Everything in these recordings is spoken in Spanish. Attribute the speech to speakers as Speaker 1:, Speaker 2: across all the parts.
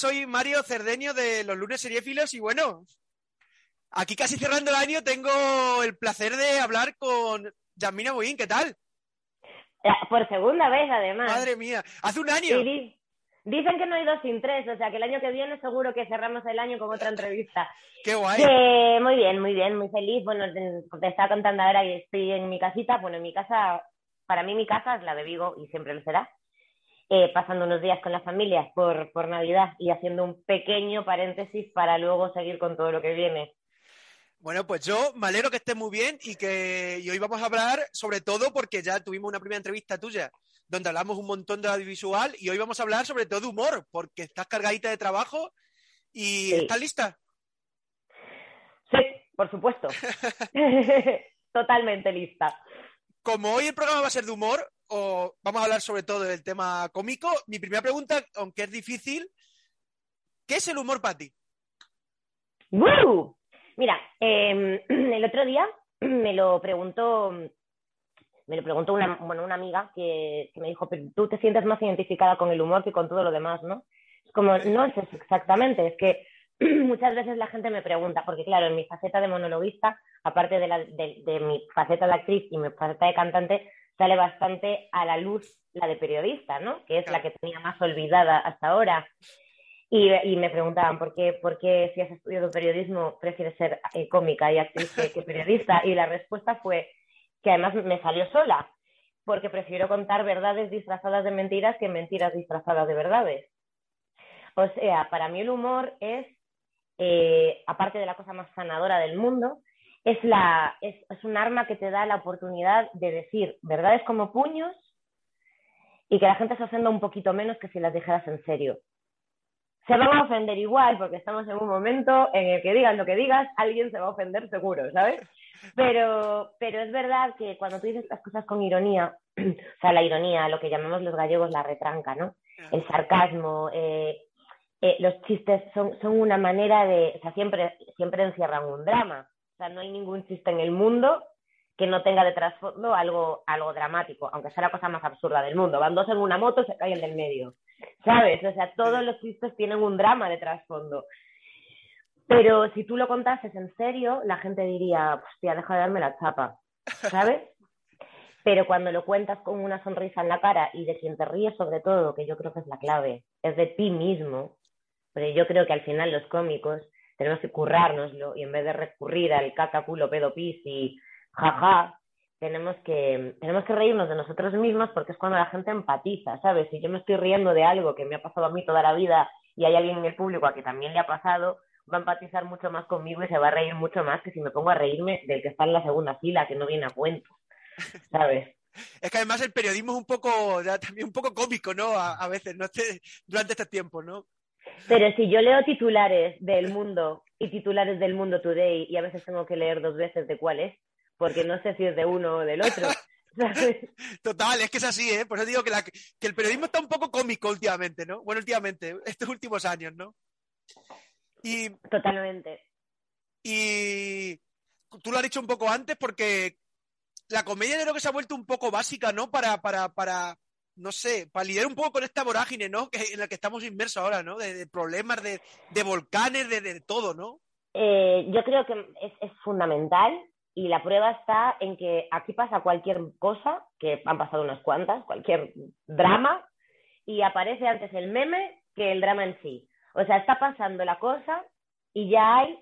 Speaker 1: Soy Mario Cerdeño de los lunes seriéfilos y bueno, aquí casi cerrando el año tengo el placer de hablar con Yasmina Buin, ¿qué tal?
Speaker 2: Por segunda vez, además.
Speaker 1: Madre mía, hace un año.
Speaker 2: Dicen que no hay dos sin tres, o sea que el año que viene seguro que cerramos el año con otra entrevista.
Speaker 1: Qué guay.
Speaker 2: Que, muy bien, muy bien, muy feliz. Bueno, te, estaba contando ahora y estoy en mi casita. Bueno, en mi casa, para mí mi casa es la de Vigo y siempre lo será. Eh, pasando unos días con las familias por, por Navidad y haciendo un pequeño paréntesis para luego seguir con todo lo que viene.
Speaker 1: Bueno, pues yo me alegro que estés muy bien y que y hoy vamos a hablar sobre todo porque ya tuvimos una primera entrevista tuya donde hablamos un montón de audiovisual y hoy vamos a hablar sobre todo de humor porque estás cargadita de trabajo y
Speaker 2: Sí.
Speaker 1: ¿estás lista?
Speaker 2: Sí, por supuesto. Totalmente lista.
Speaker 1: Como hoy el programa va a ser de humor, o vamos a hablar sobre todo del tema cómico, mi primera pregunta, aunque es difícil, ¿qué es el humor para ti?
Speaker 2: Mira, eh, el otro día me lo preguntó, me lo preguntó una, bueno, una amiga que, que me dijo, pero tú te sientes más identificada con el humor que con todo lo demás, ¿no? Es como, no es eso exactamente, es que muchas veces la gente me pregunta, porque claro, en mi faceta de monologuista, aparte de, la, de, de mi faceta de actriz y mi faceta de cantante, sale bastante a la luz la de periodista, ¿no? Que es la que tenía más olvidada hasta ahora. Y, y me preguntaban, ¿por qué, ¿por qué si has estudiado periodismo prefieres ser eh, cómica y actriz que, que periodista? Y la respuesta fue que además me salió sola, porque prefiero contar verdades disfrazadas de mentiras que mentiras disfrazadas de verdades. O sea, para mí el humor es, eh, aparte de la cosa más sanadora del mundo, es, la, es, es un arma que te da la oportunidad de decir verdades como puños y que la gente se ofenda un poquito menos que si las dijeras en serio. Se van a ofender igual porque estamos en un momento en el que digas lo que digas, alguien se va a ofender seguro, ¿sabes? Pero, pero es verdad que cuando tú dices las cosas con ironía, o sea, la ironía, lo que llamamos los gallegos la retranca, ¿no? El sarcasmo, eh, eh, los chistes son, son una manera de, o sea, siempre, siempre encierran un drama. O sea, no hay ningún chiste en el mundo que no tenga de trasfondo algo, algo dramático, aunque sea la cosa más absurda del mundo. Van dos en una moto y se caen del medio. ¿Sabes? O sea, todos los chistes tienen un drama de trasfondo. Pero si tú lo contases en serio, la gente diría, hostia, deja de darme la chapa. ¿Sabes? Pero cuando lo cuentas con una sonrisa en la cara y de quien te ríes sobre todo, que yo creo que es la clave, es de ti mismo, porque yo creo que al final los cómicos tenemos que currárnoslo y en vez de recurrir al caca, culo, pedo, pis y jaja, tenemos que, tenemos que reírnos de nosotros mismos porque es cuando la gente empatiza, ¿sabes? Si yo me estoy riendo de algo que me ha pasado a mí toda la vida y hay alguien en el público a que también le ha pasado, va a empatizar mucho más conmigo y se va a reír mucho más que si me pongo a reírme del que está en la segunda fila, que no viene a cuento, ¿sabes?
Speaker 1: Es que además el periodismo es un poco, ya, también un poco cómico, ¿no? A, a veces, ¿no? Este- durante este tiempo, ¿no?
Speaker 2: Pero si yo leo titulares del mundo y titulares del mundo today y a veces tengo que leer dos veces de cuál es, porque no sé si es de uno o del otro. ¿sabes?
Speaker 1: Total, es que es así, ¿eh? Por eso digo que, la- que el periodismo está un poco cómico últimamente, ¿no? Bueno, últimamente, estos últimos años, ¿no? Y,
Speaker 2: Totalmente.
Speaker 1: y tú lo has dicho un poco antes porque la comedia creo que se ha vuelto un poco básica, ¿no? Para, para, para, no sé, para lidiar un poco con esta vorágine, ¿no? Que, en la que estamos inmersos ahora, ¿no? De, problemas, de, de volcanes, de, todo, ¿no?
Speaker 2: Eh, yo creo que es, fundamental y la prueba está en que aquí pasa cualquier cosa, que han pasado unas cuantas, cualquier drama, y aparece antes el meme que el drama en sí. O sea, está pasando la cosa y ya hay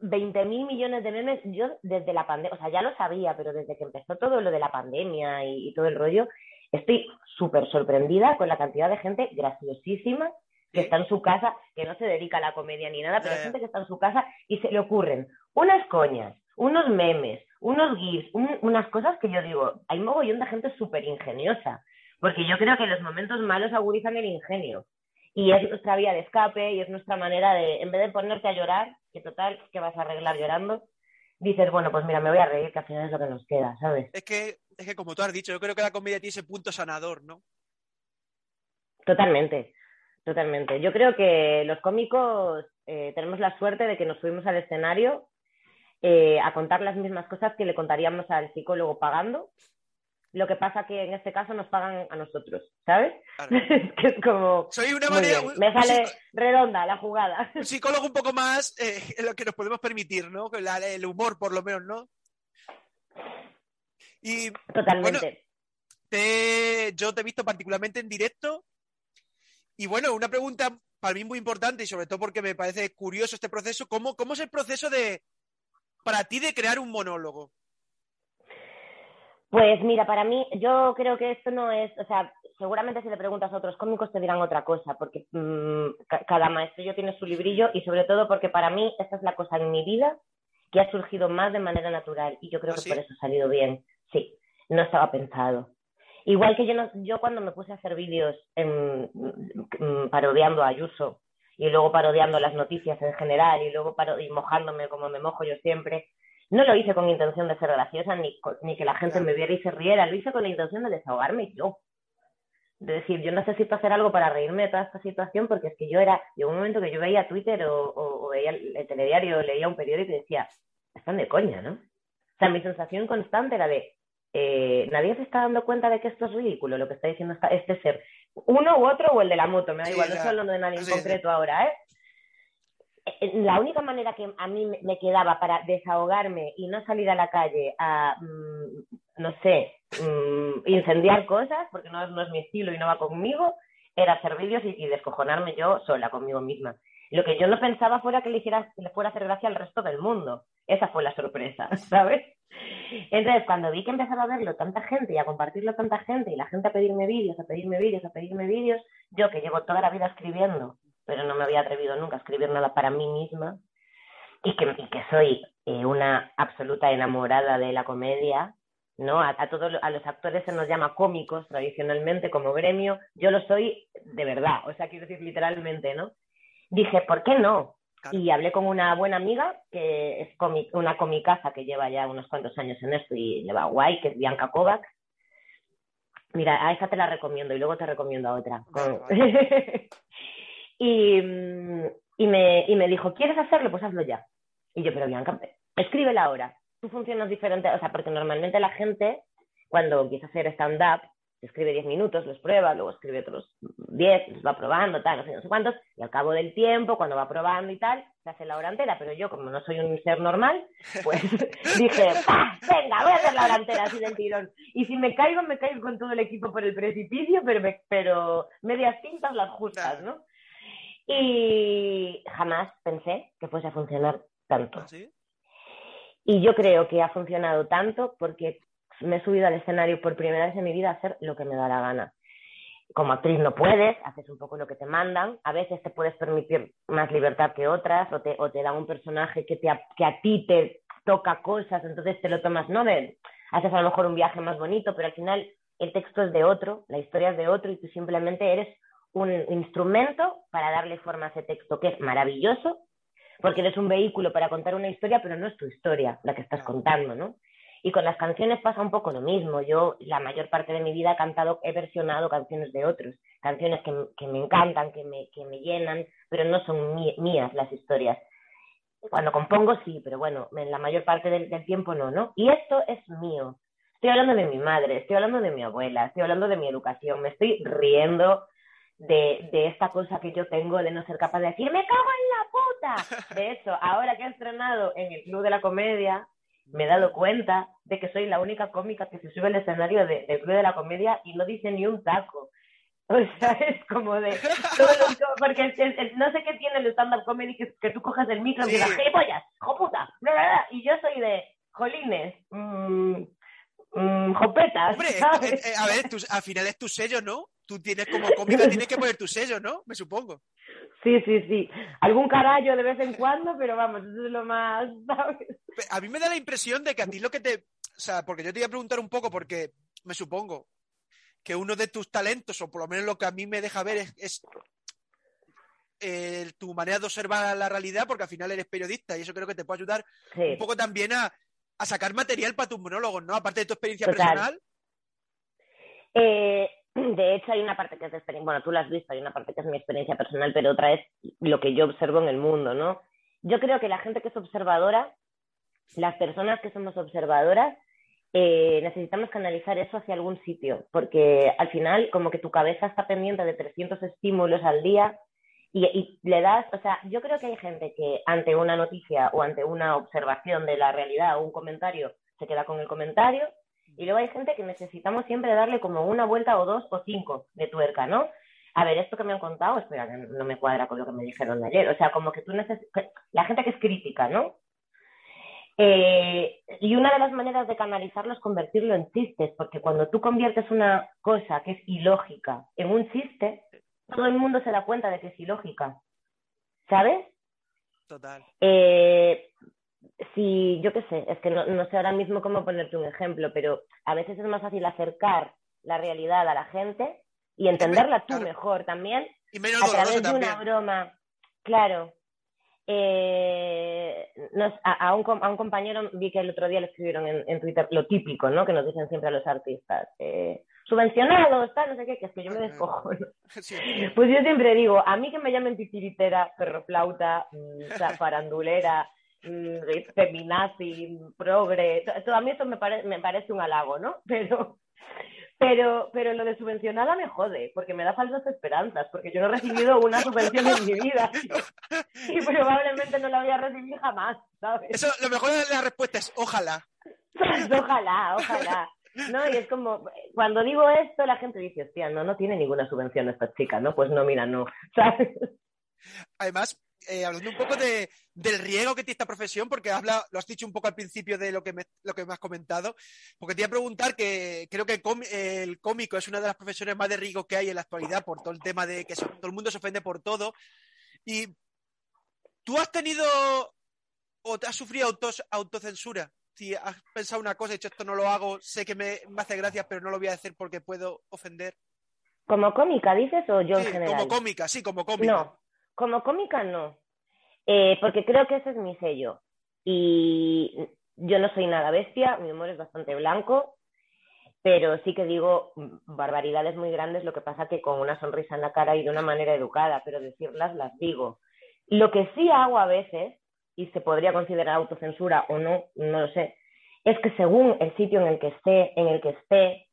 Speaker 2: 20 mil millones de memes. Yo desde la pandemia, o sea, ya lo sabía, pero desde que empezó todo lo de la pandemia y todo el rollo, estoy súper sorprendida con la cantidad de gente graciosísima que está en su casa, que no se dedica a la comedia ni nada, pero hay gente que está en su casa y se le ocurren unas coñas, unos memes, unos gifs, unas cosas que yo digo, hay mogollón de gente súper ingeniosa, porque yo creo que los momentos malos agudizan el ingenio. Y es nuestra vía de escape y es nuestra manera de, en vez de ponerte a llorar, que total, que vas a arreglar llorando, dices, bueno, pues mira, me voy a reír, que al final es lo que nos queda, ¿sabes?
Speaker 1: Es que, es que como tú has dicho, yo creo que la comedia tiene ese punto sanador, ¿no?
Speaker 2: Totalmente, totalmente. Yo creo que los cómicos eh, tenemos la suerte de que nos subimos al escenario eh, a contar las mismas cosas que le contaríamos al psicólogo pagando. Lo que pasa que en este caso nos pagan a nosotros, ¿sabes? que es como...
Speaker 1: Soy una manera...
Speaker 2: me sale redonda la jugada.
Speaker 1: Un psicólogo un poco más eh, lo que nos podemos permitir, ¿no? el humor, por lo menos, ¿no? Y,
Speaker 2: Totalmente.
Speaker 1: yo te he visto particularmente en directo. Y bueno, una pregunta para mí muy importante y sobre todo porque me parece curioso este proceso. ¿Cómo, cómo es el proceso de, para ti de crear un monólogo?
Speaker 2: Pues mira, para mí, yo creo que esto no es, o sea, seguramente si le preguntas a otros cómicos te dirán otra cosa, porque mm, cada maestro yo tiene su librillo y sobre todo porque para mí esta es la cosa en mi vida que ha surgido más de manera natural y yo creo ¿Ah, que por eso ha salido bien. Sí, no estaba pensado. Igual que yo, yo cuando me puse a hacer vídeos mm, parodiando a Ayuso y luego parodiando las noticias en general y luego y mojándome como me mojo yo siempre. No lo hice con intención de ser graciosa ni, ni que la gente me viera y se riera, lo hice con la intención de desahogarme yo. De decir, yo necesito hacer algo para reírme de toda esta situación porque es que yo era, llegó un momento que yo veía Twitter o, veía el, telediario o leía un periódico y decía, están de coña, ¿no? O sea, mi sensación constante era de, eh, nadie se está dando cuenta de que esto es ridículo, lo que está diciendo este ser uno u otro o el de la moto, me da igual, no estoy hablando de nadie en concreto ahora, ¿eh? ¿eh? La única manera que a mí me quedaba para desahogarme y no salir a la calle a, mm, no sé, mm, incendiar cosas, porque no, no, es mi estilo y no va conmigo, era hacer vídeos y, descojonarme yo sola conmigo misma. Lo que yo no pensaba fuera que le, hiciera, le fuera a hacer gracia al resto del mundo. Esa fue la sorpresa, ¿sabes? Entonces, cuando vi que empezaba a verlo tanta gente y a compartirlo tanta gente y la gente a pedirme vídeos, a pedirme vídeos, a pedirme vídeos, yo que llevo toda la vida escribiendo, pero no me había atrevido nunca a escribir nada para mí misma y que, soy eh, una absoluta enamorada de la comedia, ¿no? A, todos a los actores se nos llama cómicos tradicionalmente como gremio, yo lo soy de verdad, o sea, quiero decir literalmente, ¿no? Dije, ¿por qué no? Y hablé con una buena amiga, que es una comicaza que lleva ya unos cuantos años en esto y le va guay, que es Bianca Kovacs. Mira, a esa te la recomiendo y luego te recomiendo a otra. y, y, me, y me dijo, ¿quieres hacerlo? Pues hazlo ya. Y yo, pero Bianca, escríbela ahora. Tú funcionas diferente, o sea, porque normalmente la gente, cuando empieza a hacer stand-up, escribe 10 minutos, los prueba, luego escribe otros 10, los va probando, tal, no sé, no sé cuántos, y al cabo del tiempo, cuando va probando y tal, se hace la hora entera, pero yo, como no soy un ser normal, pues dije, venga, voy a hacer la hora entera así del tirón. Y si me caigo, me caigo con todo el equipo por el precipicio, pero, pero medias tintas las justas, ¿no? Y jamás pensé que fuese a funcionar tanto.
Speaker 1: ¿Ah,
Speaker 2: y yo creo que ha funcionado tanto porque me he subido al escenario por primera vez en mi vida a hacer lo que me da la gana. Como actriz no puedes, haces un poco lo que te mandan, a veces te puedes permitir más libertad que otras, o te, o te dan un personaje que, te, que a ti te toca cosas, entonces te lo tomas, ¿no? De, haces a lo mejor un viaje más bonito, pero al final el texto es de otro, la historia es de otro y tú simplemente eres un instrumento para darle forma a ese texto, que es maravilloso, porque eres un vehículo para contar una historia, pero no es tu historia la que estás contando, ¿no? Y con las canciones pasa un poco lo mismo. Yo la mayor parte de mi vida he cantado, he versionado canciones de otros, canciones que, me encantan, que me, que me llenan, pero no son mías las historias. Cuando compongo sí, pero bueno, en la mayor parte del, tiempo no, ¿no? Y esto es mío. Estoy hablando de mi madre, estoy hablando de mi abuela, estoy hablando de mi educación, me estoy riendo de, de, esta cosa que yo tengo de no ser capaz de decir, me cago en la puta. De eso, ahora que he estrenado en el Club de la Comedia, me he dado cuenta de que soy la única cómica que se sube al escenario de, del Club de la Comedia y no dice ni un taco. O sea, es como de... porque no sé qué tiene el stand-up comedy que, que, tú coges el micro y dices, ¡gilipollas! ¡joputa! Y yo soy de, jolines, mmm, mmm, jopetas,
Speaker 1: Hombre, eh, eh, a ver, al final es tu sello, ¿no? Tú tienes como cómica, tienes que poner tu sello, ¿no? Me supongo.
Speaker 2: Sí, sí, sí. Algún carallo de vez en cuando, pero vamos, eso es lo más,
Speaker 1: A mí me da la impresión de que a ti lo que te... O sea, porque yo te iba a preguntar un poco, porque me supongo que uno de tus talentos, o por lo menos lo que a mí me deja ver, es, eh, tu manera de observar la realidad, porque al final eres periodista y eso creo que te puede ayudar un poco también a, sacar material para tus monólogos, ¿no? Aparte de tu experiencia personal.
Speaker 2: Eh, de hecho, hay una parte que es de experiencia, bueno, tú la has visto, hay una parte que es mi experiencia personal, pero otra es lo que yo observo en el mundo, ¿no? Yo creo que la gente que es observadora, las personas que somos observadoras, eh, necesitamos canalizar eso hacia algún sitio, porque al final como que tu cabeza está pendiente de 300 estímulos al día y, y, le das, o sea, yo creo que hay gente que ante una noticia o ante una observación de la realidad o un comentario se queda con el comentario y luego hay gente que necesitamos siempre darle como una vuelta o dos o cinco de tuerca, ¿no? A ver, esto que me han contado, espera, no me cuadra con lo que me dijeron de ayer. O sea, como que tú necesitas... La gente que es crítica, ¿no? Eh, y una de las maneras de canalizarlo es convertirlo en chistes, porque cuando tú conviertes una cosa que es ilógica en un chiste, todo el mundo se da cuenta de que es ilógica. ¿Sabes?
Speaker 1: Total.
Speaker 2: Eh, si, yo qué sé, es que no, no, sé ahora mismo cómo ponerte un ejemplo, pero a veces es más fácil acercar la realidad a la gente y entenderla tú mejor también
Speaker 1: y menos
Speaker 2: a través de una broma. Claro. Eh, a, un, a, un, compañero vi que el otro día le escribieron en, en, Twitter lo típico, ¿no? Que nos dicen siempre a los artistas. Eh, subvencionados, tal, no sé qué, que es que yo me descojo. Pues yo siempre digo, a mí que me llamen titiritera, perroflauta, mm, farandulera, feminazi, progre, todo a mí eso me, me parece un halago, ¿no? Pero, pero, pero lo de subvencionada me jode, porque me da falsas esperanzas, porque yo no he recibido una subvención en mi vida y probablemente no la voy a recibir jamás, ¿sabes?
Speaker 1: Eso, lo mejor de la respuesta es ojalá.
Speaker 2: ojalá, ojalá. No, y es como, cuando digo esto, la gente dice, hostia, no, no tiene ninguna subvención esta chica, ¿no? Pues no, mira, no, ¿sabes?
Speaker 1: Además, eh, hablando un poco de, del riesgo que tiene esta profesión, porque habla, lo has dicho un poco al principio de lo que me, lo que me has comentado, porque te iba a preguntar que creo que el, cómico es una de las profesiones más de riesgo que hay en la actualidad por todo el tema de que todo el mundo se ofende por todo. Y tú has tenido o te has sufrido autos, autocensura. Si has pensado una cosa y dicho esto no lo hago, sé que me, hace gracia, pero no lo voy a hacer porque puedo ofender.
Speaker 2: ¿Como cómica dices o yo en general?
Speaker 1: Como cómica, sí, como cómica.
Speaker 2: No, como cómica no, eh, porque creo que ese es mi sello. Y yo no soy nada bestia, mi humor es bastante blanco, pero sí que digo barbaridades muy grandes, lo que pasa que con una sonrisa en la cara y de una manera educada, pero decirlas las digo. Lo que sí hago a veces, y se podría considerar autocensura o no, no lo sé, es que según el sitio en el que esté, en el que esté,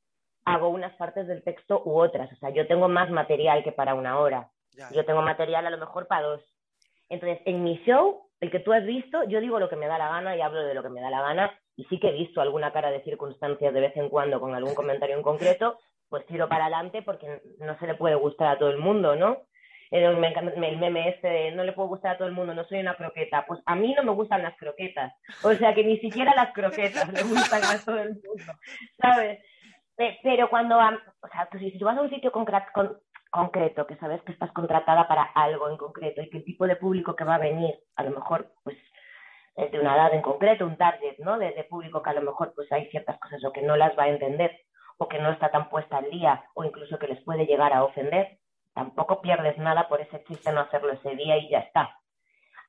Speaker 2: hago unas partes del texto u otras. O sea, yo tengo más material que para una hora. Yo tengo material a lo mejor para dos. Entonces, en mi show, el que tú has visto, yo digo lo que me da la gana y hablo de lo que me da la gana. Y sí que he visto alguna cara de circunstancias de vez en cuando con algún comentario en concreto, pues tiro para adelante porque no se le puede gustar a todo el mundo, ¿no? El, meme este de no le puedo gustar a todo el mundo, no soy una croqueta. Pues a mí no me gustan las croquetas. O sea que ni siquiera las croquetas le gustan a todo el mundo, ¿sabes? Pero cuando, o sea, pues si tú vas a un sitio con, con, concreto, que sabes que estás contratada para algo en concreto y que el tipo de público que va a venir, a lo mejor, pues, es de una edad en concreto, un target, ¿no? De, público que a lo mejor, pues, hay ciertas cosas o que no las va a entender o que no está tan puesta al día o incluso que les puede llegar a ofender, tampoco pierdes nada por ese chiste no hacerlo ese día y ya está.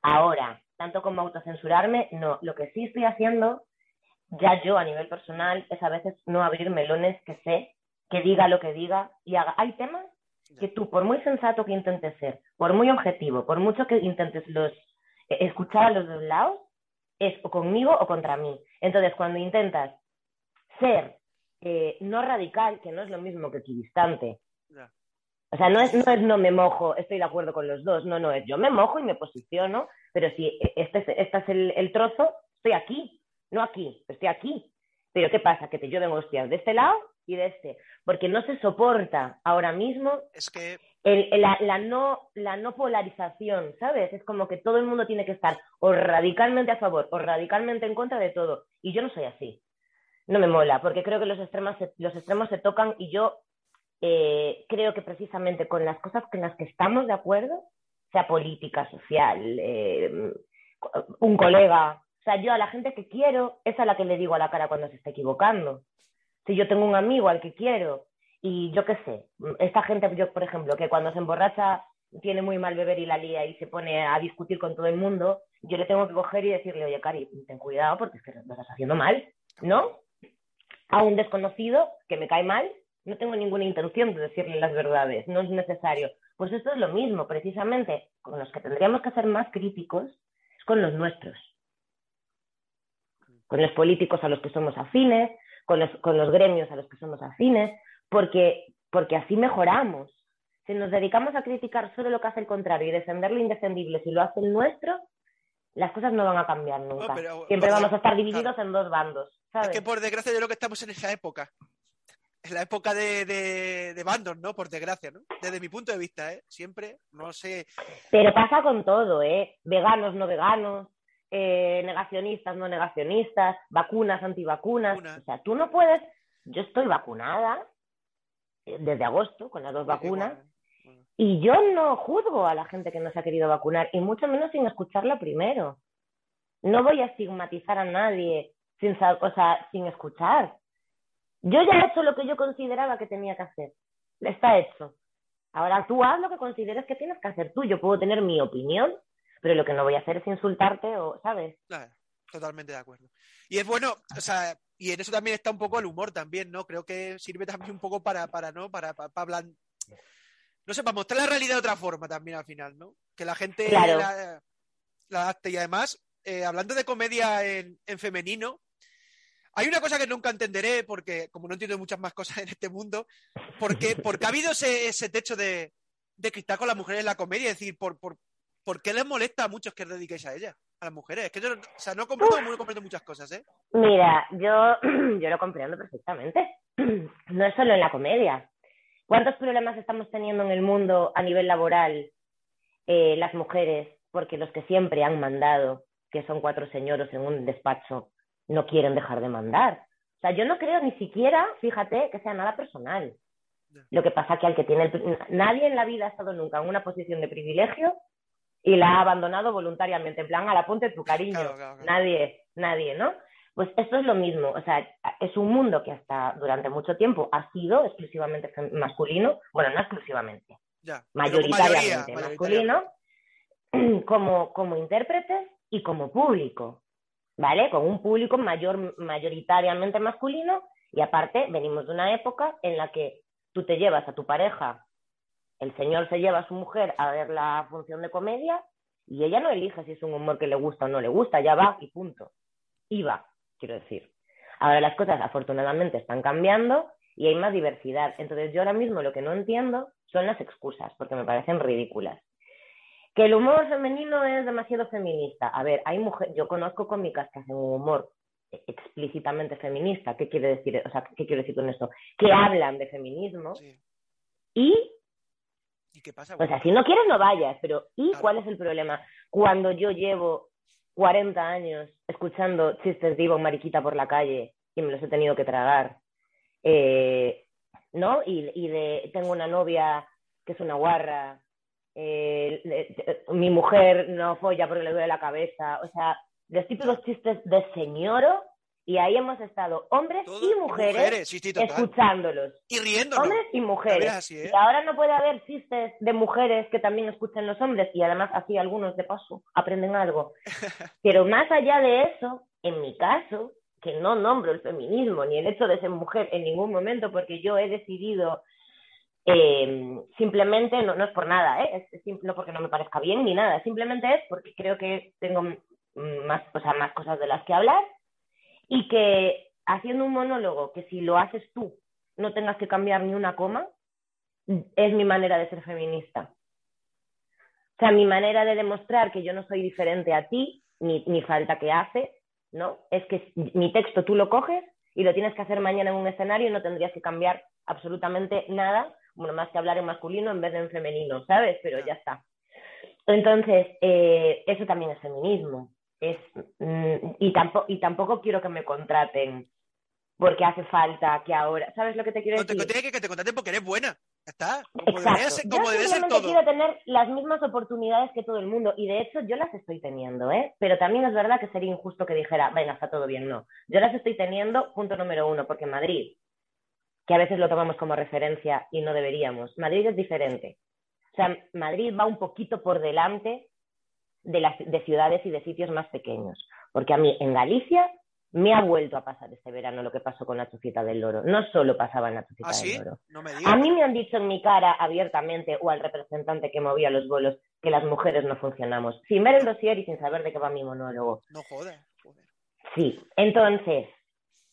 Speaker 2: Ahora, tanto como autocensurarme, no. Lo que sí estoy haciendo, ya yo a nivel personal, es a veces no abrir melones que sé, que diga lo que diga y haga. Hay temas que tú, por muy sensato que intentes ser, por muy objetivo, por mucho que intentes los, eh, escuchar a los dos lados, es o conmigo o contra mí. Entonces, cuando intentas ser eh, no radical, que no es lo mismo que equidistante, o sea, no es, no es no me mojo, estoy de acuerdo con los dos, no, no, es yo me mojo y me posiciono, pero si este, este es el, el trozo, estoy aquí, no aquí, estoy aquí. Pero ¿qué pasa? Que te llueven hostias de este lado y de este, porque no se soporta ahora mismo
Speaker 1: es que...
Speaker 2: la, no, la no polarización, ¿sabes? Es como que todo el mundo tiene que estar o radicalmente a favor o radicalmente en contra de todo. Y yo no soy así. No me mola, porque creo que los extremos se, los extremos se tocan y yo eh, creo que precisamente con las cosas con las que estamos de acuerdo, sea política, social, eh, un colega, o sea, yo a la gente que quiero, es a la que le digo a la cara cuando se está equivocando. Si yo tengo un amigo al que quiero y yo qué sé, esta gente, yo por ejemplo, que cuando se emborracha tiene muy mal beber y la lía y se pone a discutir con todo el mundo, yo le tengo que coger y decirle, oye, Cari, ten cuidado porque es que lo estás haciendo mal, ¿no? A un desconocido que me cae mal, no tengo ninguna intención de decirle las verdades, no es necesario. Pues esto es lo mismo, precisamente, con los que tendríamos que ser más críticos, es con los nuestros. Con los políticos a los que somos afines, con los, con los gremios a los que somos afines, porque, porque así mejoramos. Si nos dedicamos a criticar solo lo que hace el contrario y defender lo indefendible si lo hace el nuestro, las cosas no van a cambiar nunca. Siempre vamos a estar divididos en dos bandos. ¿sabes?
Speaker 1: Es que por desgracia yo creo que estamos en esa época. En la época de, de, bandos, ¿no? Por desgracia, ¿no? Desde mi punto de vista, ¿eh? Siempre, no sé.
Speaker 2: Pero pasa con todo, ¿eh? Veganos, no veganos, eh, negacionistas, no negacionistas, vacunas, antivacunas. O sea, tú no puedes. Yo estoy vacunada eh, desde agosto con las dos vacunas. Y yo no juzgo a la gente que no se ha querido vacunar, y mucho menos sin escucharla primero. No voy a estigmatizar a nadie sin, o sea, sin escuchar. Yo ya he hecho lo que yo consideraba que tenía que hacer. Está hecho. Ahora tú haz lo que consideres que tienes que hacer tú. Yo puedo tener mi opinión, pero lo que no voy a hacer es insultarte o, ¿sabes?
Speaker 1: Claro, totalmente de acuerdo. Y es bueno, o sea, y en eso también está un poco el humor también, ¿no? Creo que sirve también un poco para, para ¿no? Para, para, hablar, no sé, para mostrar la realidad de otra forma también al final, ¿no? Que la gente la, la Y además, eh, hablando de comedia en, femenino, hay una cosa que nunca entenderé, porque como no entiendo muchas más cosas en este mundo, porque, porque ha habido ese, ese techo de, de, cristal con las mujeres en la comedia, es decir, por, por, ¿por qué les molesta a muchos que os dediquéis a ella, a las mujeres? Es que yo, o sea, no comprendo, no comprendo muchas cosas, ¿eh?
Speaker 2: Mira, yo, yo lo comprendo perfectamente. No es solo en la comedia. ¿Cuántos problemas estamos teniendo en el mundo a nivel laboral eh, las mujeres? Porque los que siempre han mandado, que son cuatro señoros en un despacho, no quieren dejar de mandar. O sea, yo no creo ni siquiera, fíjate, que sea nada personal. Lo que pasa que al que tiene el, nadie en la vida ha estado nunca en una posición de privilegio y la ha abandonado voluntariamente, en plan, a la ponte tu cariño. Nadie, nadie, ¿no? Pues esto es lo mismo, o sea, es un mundo que hasta durante mucho tiempo ha sido exclusivamente masculino, bueno, no exclusivamente, mayoritariamente masculino, como, como intérpretes y como público, ¿vale? Con un público mayor, mayoritariamente masculino y aparte venimos de una época en la que tú te llevas a tu pareja, el señor se lleva a su mujer a ver la función de comedia y ella no elige si es un humor que le gusta o no le gusta, ya va y punto. Y va quiero decir. Ahora las cosas afortunadamente están cambiando y hay más diversidad. Entonces yo ahora mismo lo que no entiendo son las excusas, porque me parecen ridículas. Que el humor femenino es demasiado feminista. A ver, hay mujeres, yo conozco cómicas que hacen un humor explícitamente feminista. ¿Qué quiere decir? O sea, ¿qué quiero decir con esto? Que hablan de feminismo y
Speaker 1: ¿Y qué pasa?
Speaker 2: O sea, si no quieres no vayas, pero ¿y cuál es el problema? Cuando yo llevo 40 años escuchando chistes de Ivo Mariquita por la calle y me los he tenido que tragar. Eh, ¿No? Y, y, de tengo una novia que es una guarra, eh, mi mujer no folla porque le duele la cabeza. O sea, los típicos chistes de señoro y ahí hemos estado hombres y mujeres, escuchándolos.
Speaker 1: Y riéndonos.
Speaker 2: Hombres y mujeres. ¿eh? Y ahora no puede haber chistes de mujeres que también escuchen los hombres y además así algunos de paso aprenden algo. Pero más allá de eso, en mi caso, que no nombro el feminismo ni el hecho de ser mujer en ningún momento porque yo he decidido eh, simplemente, no, no, es por nada, ¿eh? es, no porque no me parezca bien ni nada, simplemente es porque creo que tengo más, o sea, más cosas de las que hablar y que haciendo un monólogo que si lo haces tú no tengas que cambiar ni una coma, es mi manera de ser feminista. O sea, mi manera de demostrar que yo no soy diferente a ti, ni, ni falta que hace, ¿no? Es que mi texto tú lo coges y lo tienes que hacer mañana en un escenario y no tendrías que cambiar absolutamente nada, bueno, más que hablar en masculino en vez de en femenino, ¿sabes? Pero ya está. Entonces, eh, eso también es feminismo. Es, mm, y, tampoco, y tampoco quiero que me contraten porque hace falta que ahora, ¿sabes lo que te quiero
Speaker 1: No te
Speaker 2: decir?
Speaker 1: conté que, que te contraten porque eres buena. Ya está. Como ser,
Speaker 2: yo
Speaker 1: ser todo.
Speaker 2: quiero tener las mismas oportunidades que todo el mundo y de hecho yo las estoy teniendo, ¿eh? Pero también es verdad que sería injusto que dijera, venga, está todo bien, no. Yo las estoy teniendo, punto número uno, porque Madrid, que a veces lo tomamos como referencia y no deberíamos, Madrid es diferente. O sea, Madrid va un poquito por delante de, las, de ciudades y de sitios más pequeños. Porque a mí en Galicia me ha vuelto a pasar este verano lo que pasó con la Chucita del Loro. No solo pasaba en la Chucita
Speaker 1: ¿Ah, sí?
Speaker 2: del Loro.
Speaker 1: No me digas.
Speaker 2: A mí me han dicho en mi cara abiertamente o al representante que movía los bolos que las mujeres no funcionamos, sin ver el dossier y sin saber de qué va mi monólogo.
Speaker 1: No jodas. joder.
Speaker 2: Sí, entonces,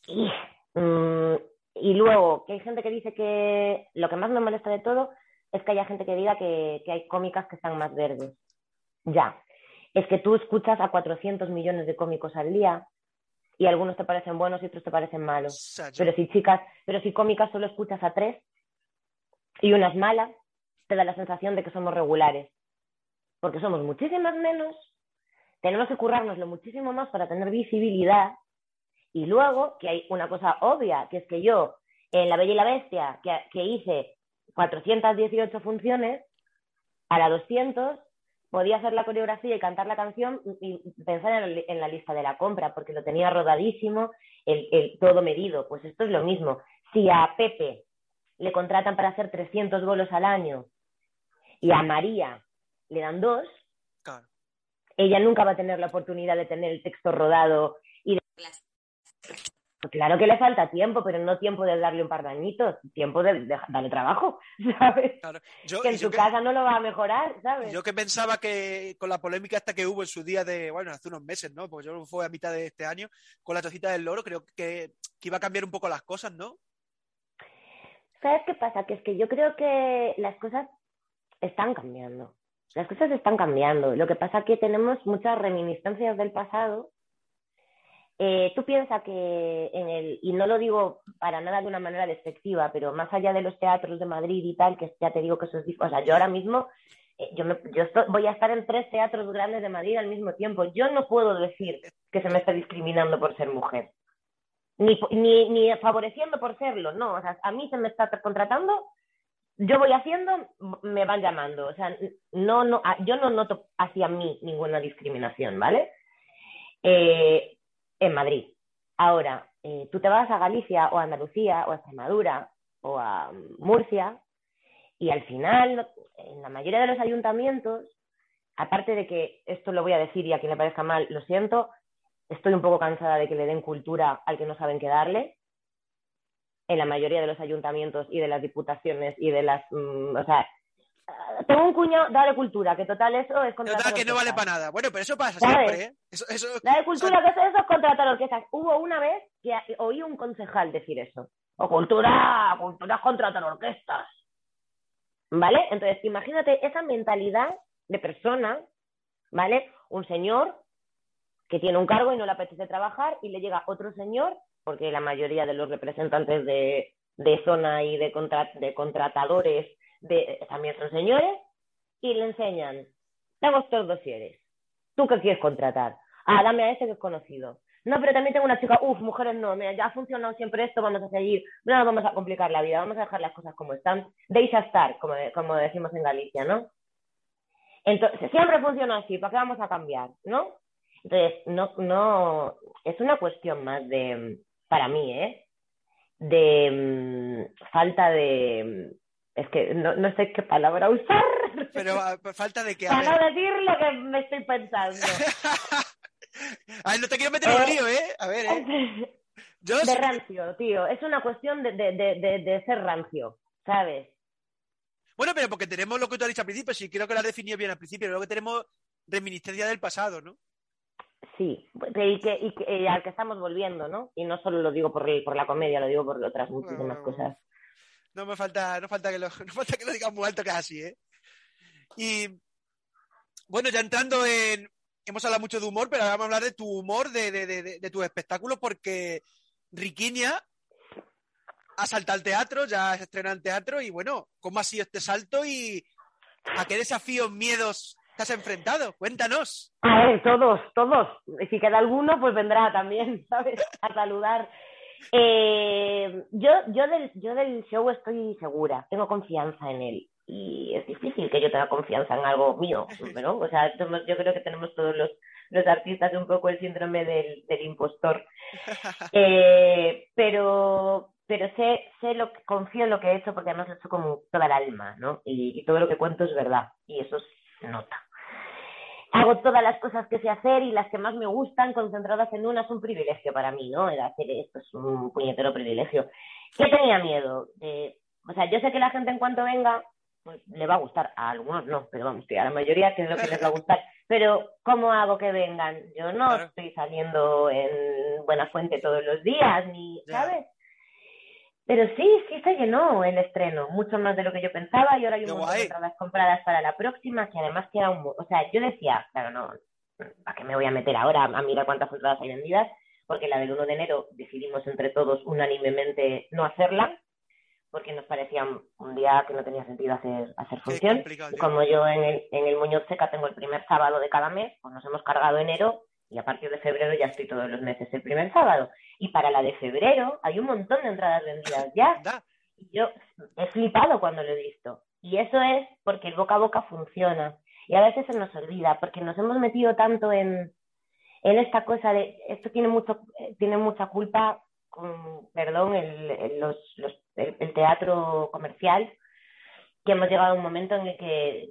Speaker 2: y, mm, y luego, que hay gente que dice que lo que más me molesta de todo es que haya gente que diga que, que hay cómicas que están más verdes. Ya, es que tú escuchas a 400 millones de cómicos al día y algunos te parecen buenos y otros te parecen malos. Pero si chicas, pero si cómicas solo escuchas a tres y una es mala, te da la sensación de que somos regulares. Porque somos muchísimas menos, tenemos que currárnoslo muchísimo más para tener visibilidad. Y luego, que hay una cosa obvia, que es que yo, en La Bella y la Bestia, que, que hice 418 funciones, a la 200 podía hacer la coreografía y cantar la canción y pensar en la, li- en la lista de la compra, porque lo tenía rodadísimo, el, el- todo medido. Pues esto es lo mismo. Si a Pepe le contratan para hacer 300 bolos al año y a María le dan dos,
Speaker 1: Claro.
Speaker 2: ella nunca va a tener la oportunidad de tener el texto rodado y de... Claro que le falta tiempo, pero no tiempo de darle un par de añitos, tiempo de, de darle trabajo, ¿sabes?
Speaker 1: Claro. Yo,
Speaker 2: Que en
Speaker 1: yo
Speaker 2: su
Speaker 1: que-
Speaker 2: casa no lo va a mejorar, ¿sabes?
Speaker 1: Yo que pensaba que con la polémica hasta que hubo en su día de, bueno, hace unos meses, ¿no? Porque yo fue a mitad de este año, con la tocita del loro, creo que, que iba a cambiar un poco las cosas, ¿no?
Speaker 2: ¿Sabes qué pasa? Que es que yo creo que las cosas están cambiando. Las cosas están cambiando. Lo que pasa es que tenemos muchas reminiscencias del pasado. Eh, tú piensas que en el, y no lo digo para nada de una manera despectiva, pero más allá de los teatros de Madrid y tal, que ya te digo que eso es o sea, yo ahora mismo, eh, yo, me- yo estoy- voy a estar en tres teatros grandes de Madrid al mismo tiempo. Yo no puedo decir que se me está discriminando por ser mujer ni, ni, ni favoreciendo por serlo, no, o sea, a mí se me está contratando, yo voy haciendo, me van llamando, o sea, no, no, yo no noto hacia mí ninguna discriminación, ¿vale? Eh, en Madrid. Ahora, eh, tú te vas a Galicia o a Andalucía o a Extremadura o a Murcia y al final, en la mayoría de los ayuntamientos, aparte de que esto lo voy a decir y a quien le parezca mal, lo siento, estoy un poco cansada de que le den cultura al que no saben qué darle. En la mayoría de los ayuntamientos y de las diputaciones y de las. mm, o sea, tengo un cuñado, dale cultura, que total eso es contratar
Speaker 1: Total, que no vale para nada. Bueno, pero eso pasa
Speaker 2: ¿Sabes?
Speaker 1: siempre, ¿eh? Eso, eso,
Speaker 2: Dale cultura, que eso, es contratar orquestas. Hubo una vez que oí un concejal decir eso. O cultura, cultura es contratar orquestas. ¿Vale? Entonces, imagínate esa mentalidad de persona, ¿vale? Un señor que tiene un cargo y no le apetece trabajar y le llega otro señor, porque la mayoría de los representantes de, de zona y de, contra- de contratadores de, también son señores, y le enseñan, tengo estos dosieres, ¿tú qué quieres contratar? Ah, dame a ese que es conocido. No, pero también tengo una chica, uff, mujeres no, mira, ya ha funcionado siempre esto, vamos a seguir, no nos vamos a complicar la vida, vamos a dejar las cosas como están, deixa estar, como, como decimos en Galicia, ¿no? Entonces, siempre funciona así, ¿para qué vamos a cambiar, no? Entonces, no, no, es una cuestión más de, para mí, ¿eh? De mm, falta de, es que no, no sé qué palabra usar
Speaker 1: pero ah, falta de que.
Speaker 2: Para no decir lo que me estoy pensando.
Speaker 1: a ver, no te quiero meter en
Speaker 2: Eh,
Speaker 1: lío, ¿eh? A ver, ¿eh? Yo
Speaker 2: de rancio, tío. Es una cuestión de, de, de, ser rancio, ¿sabes?
Speaker 1: Bueno, pero porque tenemos lo que tú has dicho al principio, sí, creo que lo has definido bien al principio, luego que tenemos reminiscencia del pasado, ¿no?
Speaker 2: Sí, y, que, y, que- y al que estamos volviendo, ¿no? Y no solo lo digo por, el- por la comedia, lo digo por otras muchísimas
Speaker 1: bueno.
Speaker 2: cosas.
Speaker 1: No me falta, no falta que lo, no falta que lo digas muy alto así, ¿eh? Y bueno, ya entrando en. Hemos hablado mucho de humor, pero ahora vamos a hablar de tu humor, de, de, de, tus espectáculos, porque Riquiña ha saltado al teatro, ya se estrena en teatro, y bueno, ¿cómo ha sido este salto y a qué desafíos, miedos te has enfrentado? Cuéntanos.
Speaker 2: A ver, todos, todos. Si queda alguno, pues vendrá también, ¿sabes? A saludar. Eh, yo, yo, del, yo del show estoy segura, tengo confianza en él. Y es difícil que yo tenga confianza en algo mío, ¿no? O sea, yo creo que tenemos todos los, los artistas un poco el síndrome del, del impostor. Eh, pero pero sé, sé lo que, confío en lo que he hecho porque además lo he hecho con toda el alma, ¿no? Y, todo lo que cuento es verdad y eso se nota. Hago todas las cosas que sé hacer y las que más me gustan concentradas en una es un privilegio para mí, ¿no? El hacer esto es un puñetero privilegio. ¿Qué tenía miedo? o sea, yo sé que la gente en cuanto venga, pues le va a gustar. A algunos no, pero vamos, a la mayoría que es lo que les va a gustar. Pero, ¿cómo hago que vengan? Yo no estoy saliendo en Buena Fuente todos los días, ni, ¿sabes? Pero sí, sí se llenó el estreno, mucho más de lo que yo pensaba y ahora hay un montón de entradas compradas para la próxima que además queda un... O sea, yo decía, claro, no, ¿a qué me voy a meter ahora a mirar cuántas entradas hay vendidas? Porque la del 1 de enero decidimos entre todos unánimemente no hacerla, porque nos parecía un día que no tenía sentido hacer, hacer función. Y como yo en el, en el Muñoz Seca tengo el primer sábado de cada mes, pues nos hemos cargado enero y a partir de febrero ya estoy todos los meses el primer sábado. Y para la de febrero hay un montón de entradas vendidas ya. Yo he flipado cuando lo he visto. Y eso es porque el boca a boca funciona. Y a veces se nos olvida, porque nos hemos metido tanto en, en esta cosa de esto tiene mucho tiene mucha culpa con perdón el, los, el, teatro comercial que hemos llegado a un momento en el que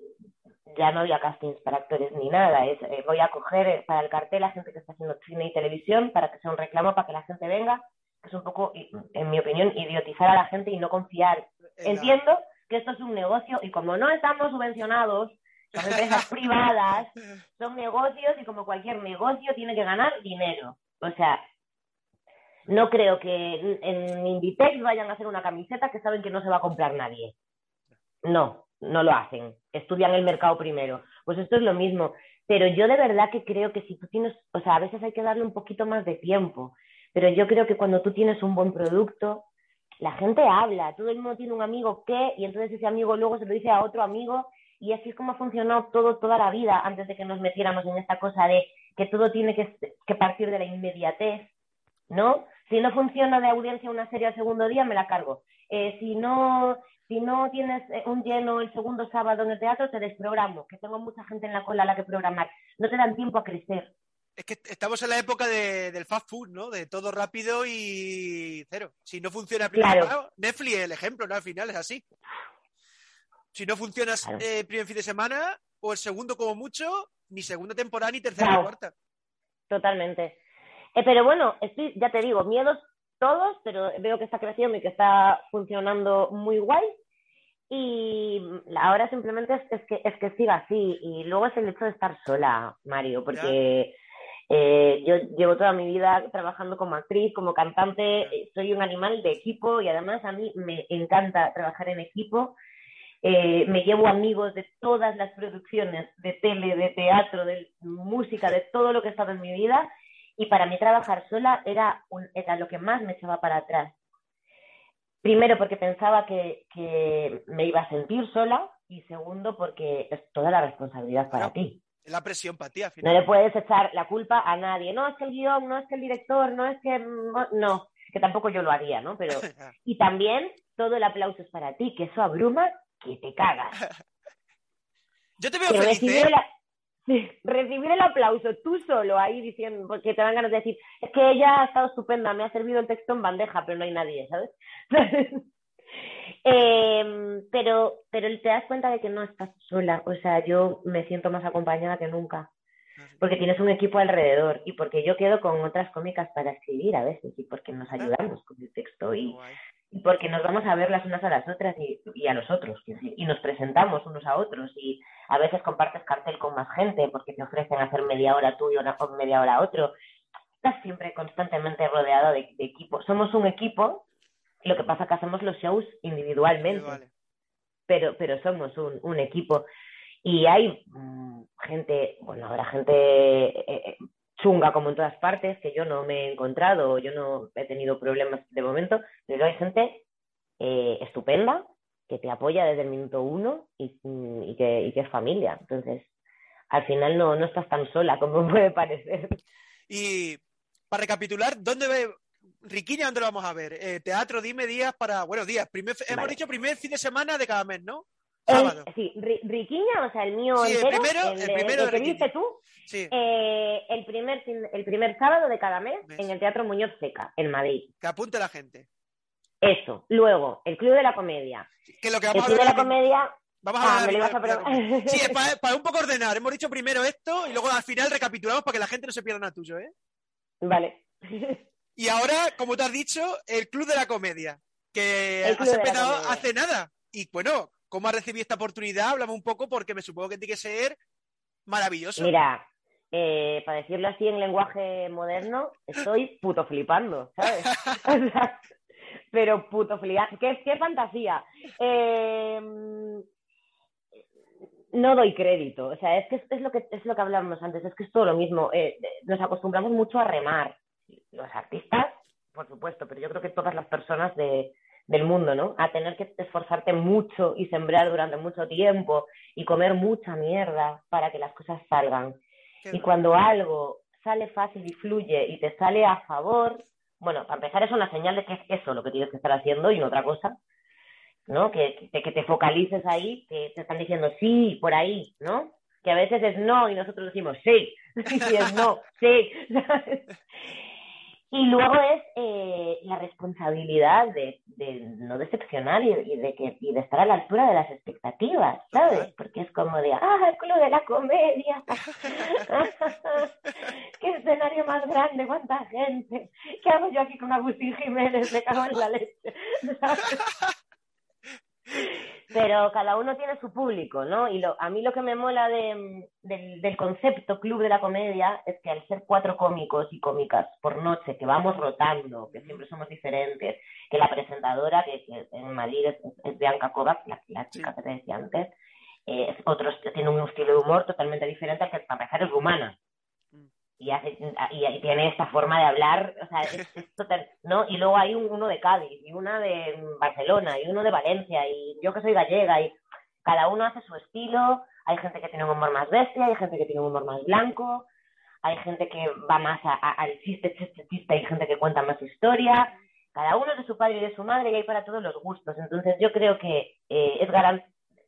Speaker 2: ya no había castings para actores ni nada. Es, eh, voy a coger eh, para el cartel a gente que está haciendo cine y televisión para que sea un reclamo para que la gente venga, que es un poco, en mi opinión, idiotizar a la gente y no confiar. Entiendo que esto es un negocio y como no estamos subvencionados, son empresas privadas, son negocios y como cualquier negocio tiene que ganar dinero. O sea, no creo que en Inditex vayan a hacer una camiseta que saben que no se va a comprar nadie. No, no lo hacen, estudian el mercado primero. Pues esto es lo mismo, pero yo de verdad que creo que si tú tienes, o sea, a veces hay que darle un poquito más de tiempo, pero yo creo que cuando tú tienes un buen producto, la gente habla, todo el mundo tiene un amigo que, y entonces ese amigo luego se lo dice a otro amigo, y así es como ha funcionado todo toda la vida antes de que nos metiéramos en esta cosa de que todo tiene que, que partir de la inmediatez, ¿no? Si no funciona de audiencia una serie al segundo día, me la cargo. Eh, si no si no tienes eh, un lleno el segundo sábado en el teatro, te desprogramo, que tengo mucha gente en la cola a la que programar. No te dan tiempo a crecer.
Speaker 1: Es que estamos en la época del fast food, ¿no? De todo rápido y cero. Si no funciona claro. Netflix el ejemplo, ¿no? Al final es así. Si no funciona el eh, primer fin de semana, o el segundo como mucho, ni segunda temporada, ni tercera ni cuarta.
Speaker 2: Totalmente. Eh, pero bueno, estoy, ya te digo, miedos todos, pero veo que está creciendo y que está funcionando muy guay. Y ahora simplemente es, que, es que siga así. Y luego es el hecho de estar sola, Mario, porque eh, yo llevo toda mi vida trabajando como actriz, como cantante, eh, soy un animal de equipo y además a mí me encanta trabajar en equipo. Eh, me llevo amigos de todas las producciones de tele, de teatro, de música, de todo lo que he estado en mi vida y para mí trabajar sola era, era lo que más me echaba para atrás. Primero porque pensaba que, que, me iba a sentir sola y segundo porque es toda la responsabilidad para ti.
Speaker 1: Es la presión para ti, al
Speaker 2: final. No le puedes echar la culpa a nadie. No es que el guion, no es que el director, no es que... No, que tampoco yo lo haría, ¿no? Pero... y también todo el aplauso es para ti, que eso abruma que te cagas.
Speaker 1: yo te veo feliz, ¿eh?
Speaker 2: Recibir el aplauso tú solo ahí diciendo, porque te dan ganas de decir, es que ella ha estado estupenda, me ha servido el texto en bandeja, pero no hay nadie, ¿sabes? Em, pero, pero te das cuenta de que no estás sola, o sea, yo me siento más acompañada que nunca, porque tienes un equipo alrededor y porque yo quedo con otras cómicas para escribir a veces y porque nos ayudamos con el texto y, porque nos vamos a ver las unas a las otras y, y a los otros, y nos presentamos unos a otros y a veces compartes cartel con más gente porque te ofrecen hacer media hora tú y una, media hora otro. Estás siempre constantemente rodeado de, equipo. Somos un equipo, lo que pasa es que hacemos los shows individualmente, pero, pero somos un, un equipo. Y hay mm, gente, bueno, habrá gente eh, eh, chunga como en todas partes, que yo no me he encontrado, yo no he tenido problemas de momento, pero hay gente eh, estupenda que te apoya desde el minuto uno y, que, es familia. Entonces, al final no, no estás tan sola como puede parecer.
Speaker 1: Y para recapitular, ¿dónde Riquiña, ¿dónde lo vamos a ver? Eh, teatro, dime días para. Bueno, días. Primer, Hemos
Speaker 2: Vale.
Speaker 1: dicho primer fin de semana de cada mes, ¿no?
Speaker 2: El- sí, Ri- Riquiña, o sea, el mío
Speaker 1: Sí, el
Speaker 2: entero,
Speaker 1: primero- el
Speaker 2: de-
Speaker 1: primero
Speaker 2: el
Speaker 1: de
Speaker 2: que viste tú,
Speaker 1: Sí,
Speaker 2: eh, el, primer el primer sábado de cada mes
Speaker 1: Mes.
Speaker 2: en el Teatro Muñoz Seca, en Madrid.
Speaker 1: que apunte la gente.
Speaker 2: Eso. Luego, el Club de la Comedia.
Speaker 1: Que lo que
Speaker 2: El
Speaker 1: vamos a
Speaker 2: Club de
Speaker 1: hablar.
Speaker 2: la Comedia...
Speaker 1: Vamos a
Speaker 2: Ah,
Speaker 1: hablar
Speaker 2: a
Speaker 1: de la-. Sí, es para, para un poco ordenar. Hemos dicho primero esto y luego al final recapitulamos para que la gente no se pierda nada tuyo, ¿eh?
Speaker 2: Vale.
Speaker 1: Y ahora, como te has dicho, el Club de la Comedia, que
Speaker 2: El
Speaker 1: has
Speaker 2: de
Speaker 1: empezado hace nada. Y bueno, ¿cómo has recibido esta oportunidad? Háblame un poco porque me supongo que tiene que ser maravilloso.
Speaker 2: Mira, eh, para decirlo así en lenguaje moderno, estoy puto flipando, ¿sabes? O sea, pero puto flipando. ¡Qué, qué fantasía! Eh, no doy crédito, o sea, es que es, es lo que es lo que hablábamos antes, es que es todo lo mismo. Eh, nos acostumbramos mucho a remar, los artistas, por supuesto, pero yo creo que todas las personas de, del mundo, ¿no? A tener que esforzarte mucho y sembrar durante mucho tiempo y comer mucha mierda para que las cosas salgan.
Speaker 1: Qué
Speaker 2: Y cuando algo sale fácil y fluye y te sale a favor, bueno, para empezar es una señal de que es eso lo que tienes que estar haciendo y no otra cosa, ¿no? Que, que, que te focalices ahí, que te están diciendo sí, por ahí, ¿no? Que a veces es no y nosotros decimos sí, y es no, sí. ¿sabes? Y luego es eh, la responsabilidad de, de no decepcionar y, y de que, y de estar a la altura de las expectativas, ¿sabes? Porque es como de, ah, el club de la comedia. ¡Qué escenario más grande! ¡Cuánta gente! ¿Qué hago yo aquí con Agustín Jiménez? Me cago en la leche. Pero cada uno tiene su público, ¿no? Y lo, a mí lo que me mola de- del, del concepto Club de la Comedia es que al ser cuatro cómicos y cómicas por noche, que vamos rotando, que siempre somos diferentes, que la presentadora, que, que en Madrid es, es Bianca Kovac, la, la chica que te decía antes, eh, es otro, tiene un estilo de humor totalmente diferente al que para empezar es rumana. Y, hace, y, y tiene esta forma de hablar, o sea, es, es total, ¿no? Y luego hay un- uno de Cádiz, y una de Barcelona, y uno de Valencia, y yo que soy gallega, y cada uno hace su estilo, hay gente que tiene un humor más bestia, hay gente que tiene un humor más blanco, hay gente que va más a- a- al chiste, chiste, chiste, hay gente que cuenta más historia, cada uno de su padre y de su madre y hay para todos los gustos. Entonces yo creo que eh, es garan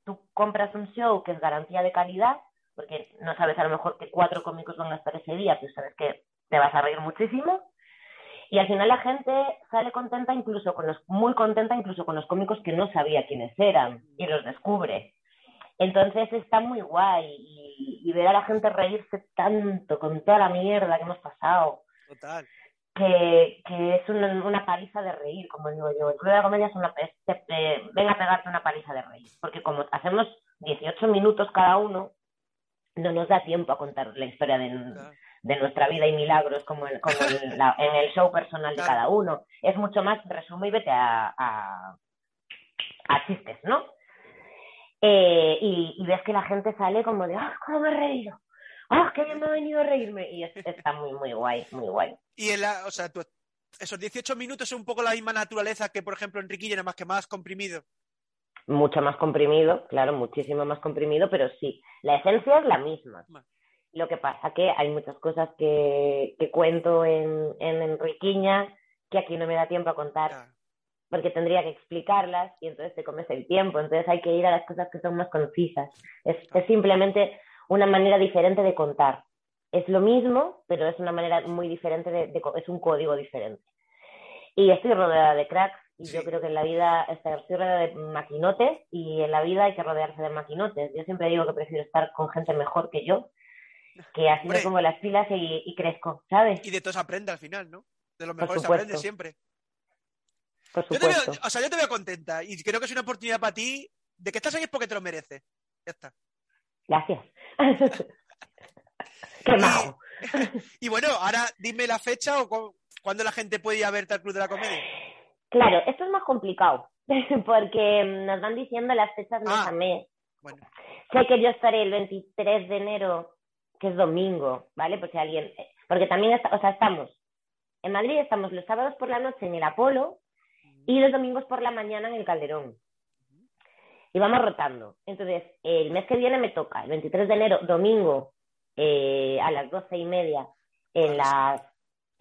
Speaker 2: tú compras un show que es garantía de calidad, porque no sabes a lo mejor que cuatro cómicos van a estar ese día, pero sabes que te vas a reír muchísimo. Y al final la gente sale contenta, incluso con los, muy contenta, incluso con los cómicos que no sabía quiénes eran y los descubre. Entonces está muy guay y, y ver a la gente reírse tanto con toda la mierda que hemos pasado,
Speaker 1: Total.
Speaker 2: que, que es una, una paliza de reír, como digo yo. El Club de la Comedia es una te- te- ven a pegarte una paliza de reír, porque como hacemos 18 minutos cada uno, no nos da tiempo a contar la historia de,
Speaker 1: Claro.
Speaker 2: de nuestra vida y milagros como, en, como en, la- en el show personal de
Speaker 1: Claro.
Speaker 2: cada uno. Es mucho más resume y vete a, a, a chistes, ¿no? Eh, y, y ves que la gente sale como de, ¡ah, cómo me he reído! ¡ah, qué bien me ha venido a reírme! Y es- está muy, muy guay, muy guay.
Speaker 1: Y en la, o sea, tú- esos 18 minutos es un poco la misma naturaleza que, por ejemplo, Enriquillo, nada más que más comprimido.
Speaker 2: Mucho más comprimido, claro, muchísimo más comprimido, pero sí, la esencia es la misma. Lo que pasa que hay muchas cosas que, que cuento en, en Enriquiña que aquí no me da tiempo a contar
Speaker 1: Claro.
Speaker 2: porque tendría que explicarlas y entonces te comes el tiempo, entonces hay que ir a las cosas que son más concisas. Es, es simplemente una manera diferente de contar. Es lo mismo, pero es una manera muy diferente, de, de es un código diferente. Y estoy rodeada de cracks y yo creo que en la vida estoy rodeada de maquinotes y en la vida hay que rodearse de maquinotes. Yo siempre digo que prefiero estar con gente mejor que yo, que así
Speaker 1: Hombre.
Speaker 2: me pongo las pilas y, y crezco, ¿sabes?
Speaker 1: Y de todo se aprende al final, ¿no? De los mejores aprende siempre.
Speaker 2: Por
Speaker 1: Yo te veo,
Speaker 2: supuesto.
Speaker 1: o sea, yo te veo contenta y creo que es una oportunidad para ti. De que estás ahí es porque te lo mereces. Ya está.
Speaker 2: Gracias. Qué majo.
Speaker 1: Y bueno, ahora dime la fecha o cu- cuándo la gente puede ir a verte al Club de la Comedia.
Speaker 2: Claro, esto es más complicado, porque mm, nos van diciendo las fechas mes
Speaker 1: Ah.
Speaker 2: a mes.
Speaker 1: Bueno,
Speaker 2: Sé que yo estaré el 23 de enero, que es domingo, ¿vale? Porque alguien, porque también, está- o sea, estamos en Madrid, estamos los sábados por la noche en el Apolo y los domingos por la mañana en el Calderón. Y vamos rotando. Entonces, el mes que viene me toca, el 23 de enero, domingo, eh, a las doce y media, en las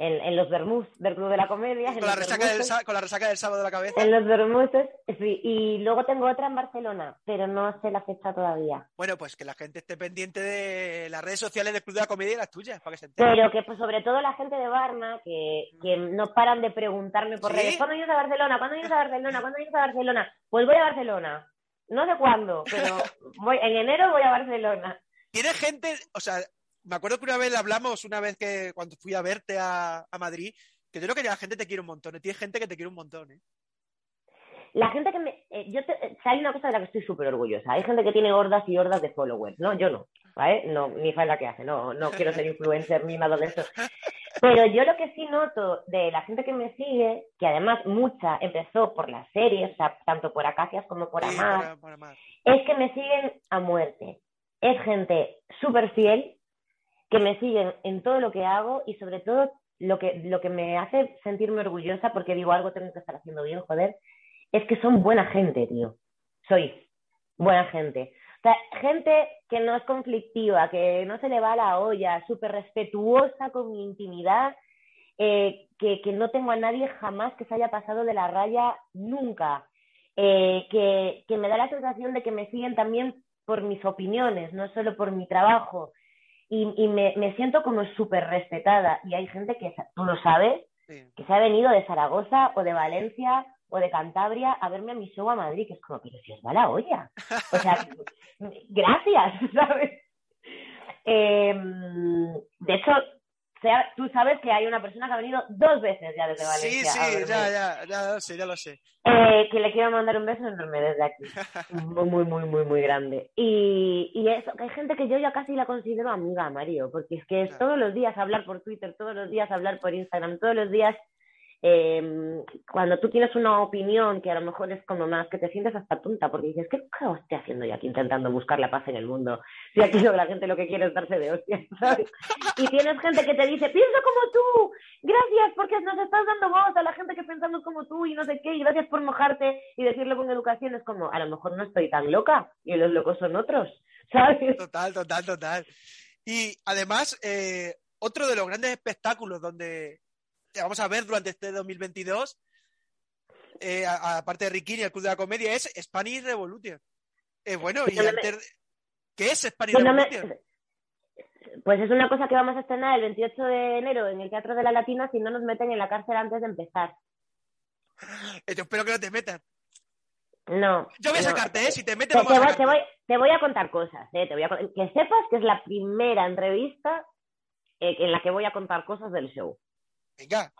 Speaker 2: en, los Bermús del Club de la Comedia.
Speaker 1: Con la, resaca del, con la resaca del sábado de la cabeza.
Speaker 2: En los Bermuses, sí. Y luego tengo otra en Barcelona, pero no sé la fecha todavía.
Speaker 1: Bueno, pues que la gente esté pendiente de las redes sociales del Club de la Comedia y las tuyas, para que se
Speaker 2: entere. Pero que pues, sobre todo la gente de Barna, que, que no paran de preguntarme por redes, ¿cuándo vienes a Barcelona? ¿Cuándo vienes a Barcelona? ¿Cuándo vienes a Barcelona? Pues voy a Barcelona. No sé cuándo, pero voy, en enero voy a Barcelona.
Speaker 1: Tiene gente, o sea, me acuerdo que una vez hablamos, una vez que cuando fui a verte a, Madrid, que yo creo que la gente te quiere un montón, ¿eh? tiene gente que te quiere un montón, ¿eh?
Speaker 2: La gente que me... Eh, yo hay una cosa de la que estoy súper orgullosa. Hay gente que tiene hordas y hordas de followers, ¿no? Yo no, ¿vale? No, ni la que hace, no, no quiero ser influencer ni nada de eso. Pero yo lo que sí noto de la gente que me sigue, que además mucha empezó por las series, o sea, tanto por Acacias como por Amar, es que me siguen a muerte. Es gente súper fiel, que me siguen en todo lo que hago y sobre todo lo que, lo que me hace sentirme orgullosa, porque digo algo tengo que estar haciendo bien, joder, es que son buena gente, tío. Soy buena gente. O sea, gente que no es conflictiva, que no se le va a la olla, súper respetuosa con mi intimidad, eh, que, no tengo a nadie jamás que se haya pasado de la raya nunca, eh, que, que me da la sensación de que me siguen también por mis opiniones, no solo por mi trabajo, y, me, me, siento como súper respetada. Y hay gente que, tú lo sabes, que se ha venido de Zaragoza o de Valencia o de Cantabria a verme a mi show a Madrid, que es como, pero si os va la olla. O sea, gracias, ¿sabes? Em, de hecho, sea, tú sabes que hay una persona que ha venido dos veces ya desde Valencia.
Speaker 1: Sí, sí, ya, ya, ya lo sé, ya lo sé.
Speaker 2: Eh, que le quiero mandar un beso enorme desde aquí. muy, muy, muy, muy, muy grande. Y, y eso, que hay gente que yo ya casi la considero amiga, Mario, porque es que es todos los días hablar por Twitter, todos los días hablar por Instagram, todos los días eh, cuando tú tienes una opinión que a lo mejor es como más que te sientes hasta tonta porque dices, ¿qué estoy haciendo yo aquí intentando buscar la paz en el mundo? Si aquí la gente lo que quiere es darse de hostias, ¿sabes? Y tienes gente que te dice, piensa como tú, gracias porque nos estás dando voz a la gente que pensamos como tú y no sé qué, y gracias por mojarte y decirlo con educación, es como, a lo mejor no estoy tan loca y los locos son otros, ¿sabes?
Speaker 1: Total, total, total. Y además, eh, otro de los grandes espectáculos donde vamos a ver durante este 2022, eh, aparte de y el Club de la Comedia, es Spanish Revolution. Eh, bueno, y ¿qué es Spanish pues Revolution?
Speaker 2: Pues es una cosa que vamos a estrenar el 28 de enero en el Teatro de la Latina si no nos meten en la cárcel antes de empezar.
Speaker 1: Eh, yo espero que no te metan.
Speaker 2: No.
Speaker 1: Yo voy a sacarte, ¿eh? Si te meten,
Speaker 2: te, voy, te, voy, a contar cosas, ¿eh? Te voy a, que sepas que es la primera entrevista eh, en la que voy a contar cosas del show.
Speaker 1: Venga.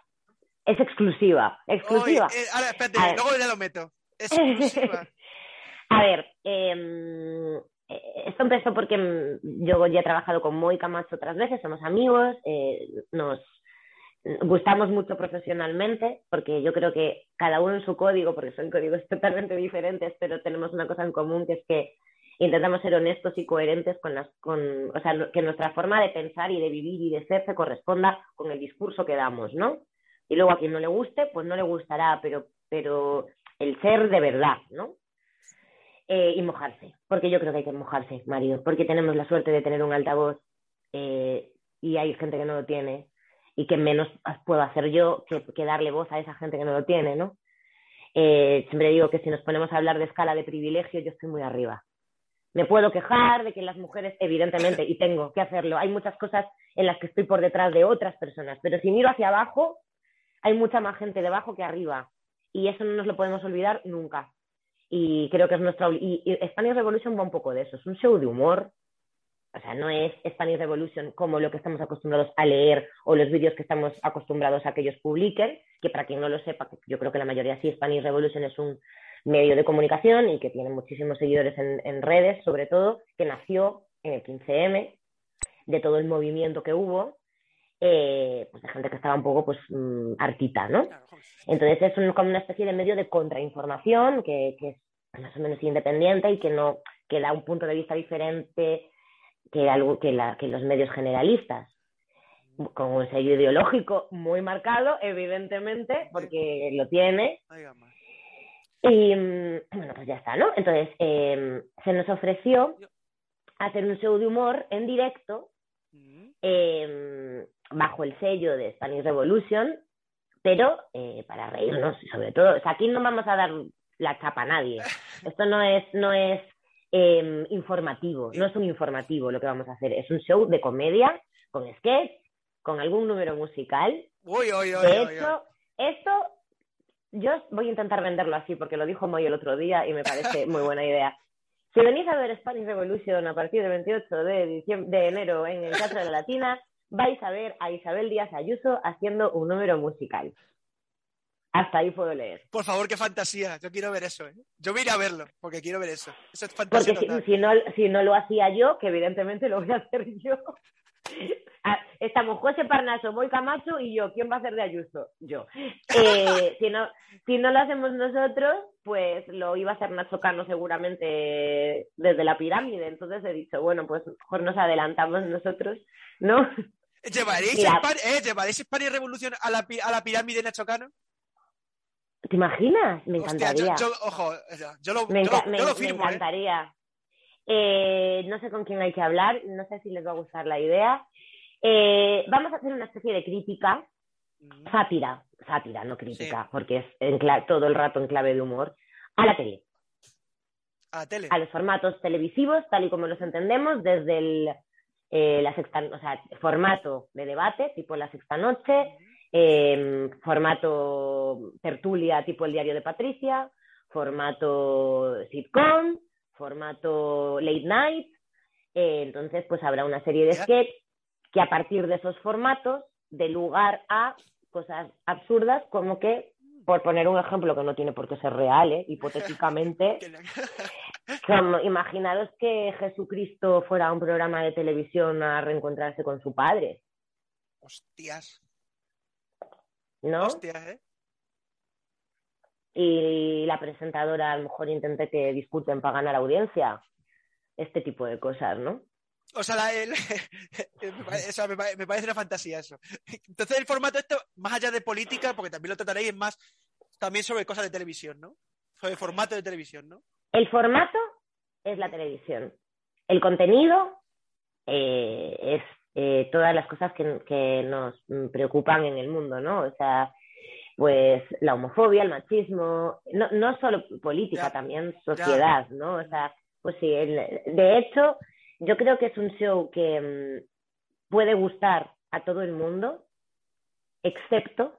Speaker 2: Es exclusiva, exclusiva.
Speaker 1: Eh, ahora, espérate, luego ya lo meto. Es exclusiva.
Speaker 2: a ver, em, eh, esto empezó porque mm, yo ya he trabajado con Moy Camacho otras veces, somos amigos, eh, nos gustamos mucho profesionalmente, porque yo creo que cada uno en su código, porque son códigos totalmente diferentes, pero tenemos una cosa en común que es que intentamos ser honestos y coherentes con las, con, o sea, que nuestra forma de pensar y de vivir y de ser se corresponda con el discurso que damos, ¿no? Y luego a quien no le guste, pues no le gustará, pero, pero el ser de verdad, ¿no? Eh, y mojarse, porque yo creo que hay que mojarse, Mario, porque tenemos la suerte de tener un altavoz eh, y hay gente que no lo tiene y que menos puedo hacer yo que, que darle voz a esa gente que no lo tiene, ¿no? Eh, siempre digo que si nos ponemos a hablar de escala de privilegio, yo estoy muy arriba. Me puedo quejar de que las mujeres, evidentemente, y tengo que hacerlo, hay muchas cosas en las que estoy por detrás de otras personas, pero si miro hacia abajo, hay mucha más gente debajo que arriba. Y eso no nos lo podemos olvidar nunca. Y creo que es nuestra. Y, y Spanish Revolution va un poco de eso. Es un show de humor. O sea, no es Spanish Revolution como lo que estamos acostumbrados a leer o los vídeos que estamos acostumbrados a que ellos publiquen, que para quien no lo sepa, yo creo que la mayoría sí, Spanish Revolution es un medio de comunicación y que tiene muchísimos seguidores en, redes, sobre todo, que nació en el 15M, de todo el movimiento que hubo, eh, pues de gente que estaba un poco pues mm, hartita, ¿no? Entonces es como una especie de medio de contrainformación que, que es más o menos independiente y que no que da un punto de vista diferente que algo que, la, que los medios generalistas. Con un sello ideológico muy marcado evidentemente porque lo tiene y mm, bueno, pues ya está, ¿no? Entonces, em, se nos ofreció hacer un show de humor en directo, em, bajo el sello de Spanish Revolution, pero eh, para reírnos, sobre todo. O sea, aquí no vamos a dar la chapa a nadie. Esto no es, no es em, informativo, no es un informativo lo que vamos a hacer. Es un show de comedia, con sketch, con algún número musical.
Speaker 1: Uy, uy, uy,
Speaker 2: de hecho, esto yo voy a intentar venderlo así porque lo dijo Moy el otro día y me parece muy buena idea. Si venís a ver Spanish Revolution a partir del 28 de, diciembre, de enero en el Teatro de la Latina, vais a ver a Isabel Díaz Ayuso haciendo un número musical. Hasta ahí puedo leer.
Speaker 1: Por favor, qué fantasía. Yo quiero ver eso. ¿eh? Yo voy a ir a verlo porque quiero ver eso. Eso es fantasía
Speaker 2: Porque si no, si no lo hacía yo, que evidentemente lo voy a hacer yo. Ah, Estamos José Parnaso, Moy Camacho y yo. ¿Quién va a hacer de Ayuso? Yo. Eh, si, no, si no lo hacemos nosotros, pues lo iba a hacer Nacho Cano seguramente desde la pirámide. Entonces he dicho, bueno, pues mejor nos adelantamos nosotros, ¿no?
Speaker 1: ¿Llevaréis,
Speaker 2: Mira.
Speaker 1: España, eh, ¿Llevaréis España y Revolución a la, a la pirámide Nacho Cano?
Speaker 2: ¿Te imaginas? Me
Speaker 1: Hostia, yo,
Speaker 2: encantaría.
Speaker 1: yo- ojo, yo lo,
Speaker 2: Me,
Speaker 1: yo lo-
Speaker 2: enca- me-
Speaker 1: yo lo
Speaker 2: me
Speaker 1: firmo, ¿eh?
Speaker 2: encantaría. Eh, no sé con quién hay que hablar, no sé si les va a gustar la idea. Eh, vamos a hacer una especie de crítica, sátira, sátira, no crítica, porque es en todo el rato en clave de humor, a la tele,
Speaker 1: A la tele.
Speaker 2: a los formatos televisivos, tal y como los entendemos, desde el eh, la sexta, o sea, formato de debate, tipo la sexta noche, eh, formato tertulia tipo el diario de Patricia, formato sitcom, formato late night. Eh, entonces, pues habrá una serie de sketches que a partir de esos formatos dé lugar a cosas absurdas como que, por poner un ejemplo que no tiene por qué ser real, ¿eh? hipotéticamente, como, imaginaros que Jesucristo fuera a un programa de televisión a reencontrarse con su padre,
Speaker 1: Hostias,
Speaker 2: ¿no?
Speaker 1: hostias, ¿eh?
Speaker 2: y la presentadora a lo mejor intente que discuten para ganar audiencia. Este tipo de cosas, ¿no?
Speaker 1: O sea, la- el- o sea, me pare- me parece una fantasía eso. Entonces el formato esto, más allá de política, porque también lo trataréis, es más también sobre cosas de televisión, ¿no? Sobre formato de televisión, ¿no?
Speaker 2: El formato es la televisión. El contenido eh, es eh, todas las cosas que, que nos preocupan en el mundo, ¿no? O sea, pues la homofobia, el machismo, no, no solo política,
Speaker 1: Ya,
Speaker 2: también sociedad, ¿no? O sea, pues sí, el- de hecho, yo creo que es un show que mm, puede gustar a todo el mundo, excepto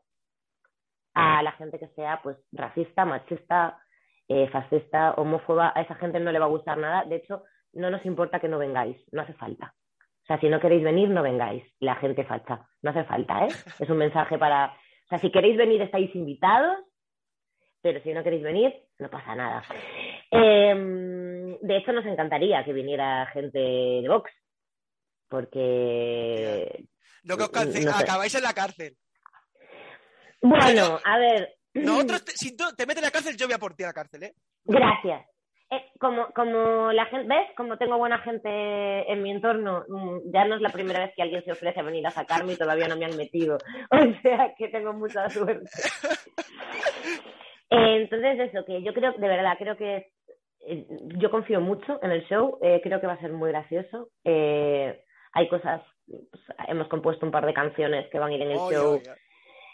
Speaker 2: a la gente que sea pues racista, machista, eh, fascista, homófoba, a esa gente no le va a gustar nada. De hecho, no nos importa que no vengáis, no hace falta. O sea, si no queréis venir, no vengáis. La gente facha, no hace falta, ¿eh? Es un mensaje para... O sea, si queréis venir, estáis invitados, pero si no queréis venir, no pasa nada. Eh, de hecho, nos encantaría que viniera gente de Vox, porque...
Speaker 1: No que os cance-
Speaker 2: No sé.
Speaker 1: acabáis en la cárcel.
Speaker 2: Bueno, a ver...
Speaker 1: Nosotros, te- si tú te metes en la cárcel, yo voy a por ti a la cárcel, ¿eh?
Speaker 2: Gracias. Eh, como, como la gente, ¿ves? Como tengo buena gente en mi entorno, mm, ya no es la primera vez que alguien se ofrece a venir a sacarme y todavía no me han metido. O sea que tengo mucha suerte. Eh, entonces, eso, que yo creo, de verdad, creo que yo confío mucho en el show, eh, creo que va a ser muy gracioso. Eh, hay cosas, pues, hemos compuesto un par de canciones que van a ir en el show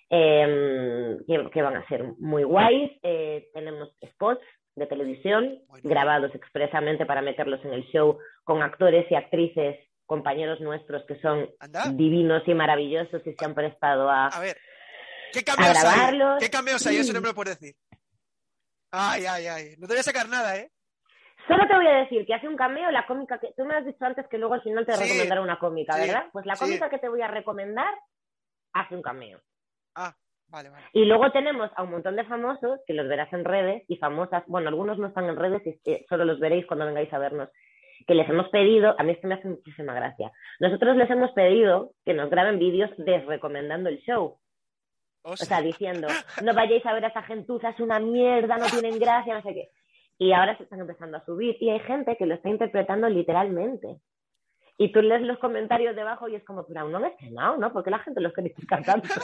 Speaker 2: eh, que, que van a ser muy guays. Eh, tenemos spots de televisión
Speaker 1: Bueno.
Speaker 2: grabados expresamente para meterlos en el show con actores y actrices, compañeros nuestros que son
Speaker 1: Anda.
Speaker 2: divinos y maravillosos y se han prestado a...
Speaker 1: A ver. ¿Qué cameos hay?
Speaker 2: grabarlos.
Speaker 1: ¿Qué cameos hay? Eso no me lo puedes decir. Ay, ay, ay. No te voy a sacar nada, ¿eh?
Speaker 2: Solo te voy a decir que hace un cameo la cómica que tú me has dicho antes que luego al final te
Speaker 1: Sí.
Speaker 2: recomendaré una cómica,
Speaker 1: Sí.
Speaker 2: ¿verdad? Pues la
Speaker 1: Sí.
Speaker 2: cómica que te voy a recomendar hace un cameo.
Speaker 1: Ah, vale, vale.
Speaker 2: Y luego tenemos a un montón de famosos que los verás en redes y famosas, bueno, algunos no están en redes y eh, solo los veréis cuando vengáis a vernos, que les hemos pedido, a mí esto me hace muchísima gracia, nosotros les hemos pedido que nos graben vídeos desrecomendando el show,
Speaker 1: O
Speaker 2: o
Speaker 1: sea,
Speaker 2: sea, diciendo, no vayáis a ver a esa gentuza, es una mierda, no tienen gracia, no sé qué. Y ahora se están empezando a subir y hay gente que lo está interpretando literalmente. Y tú lees los comentarios debajo y es como, pero aún no han estrenado, ¿no? Porque la gente los critica tanto.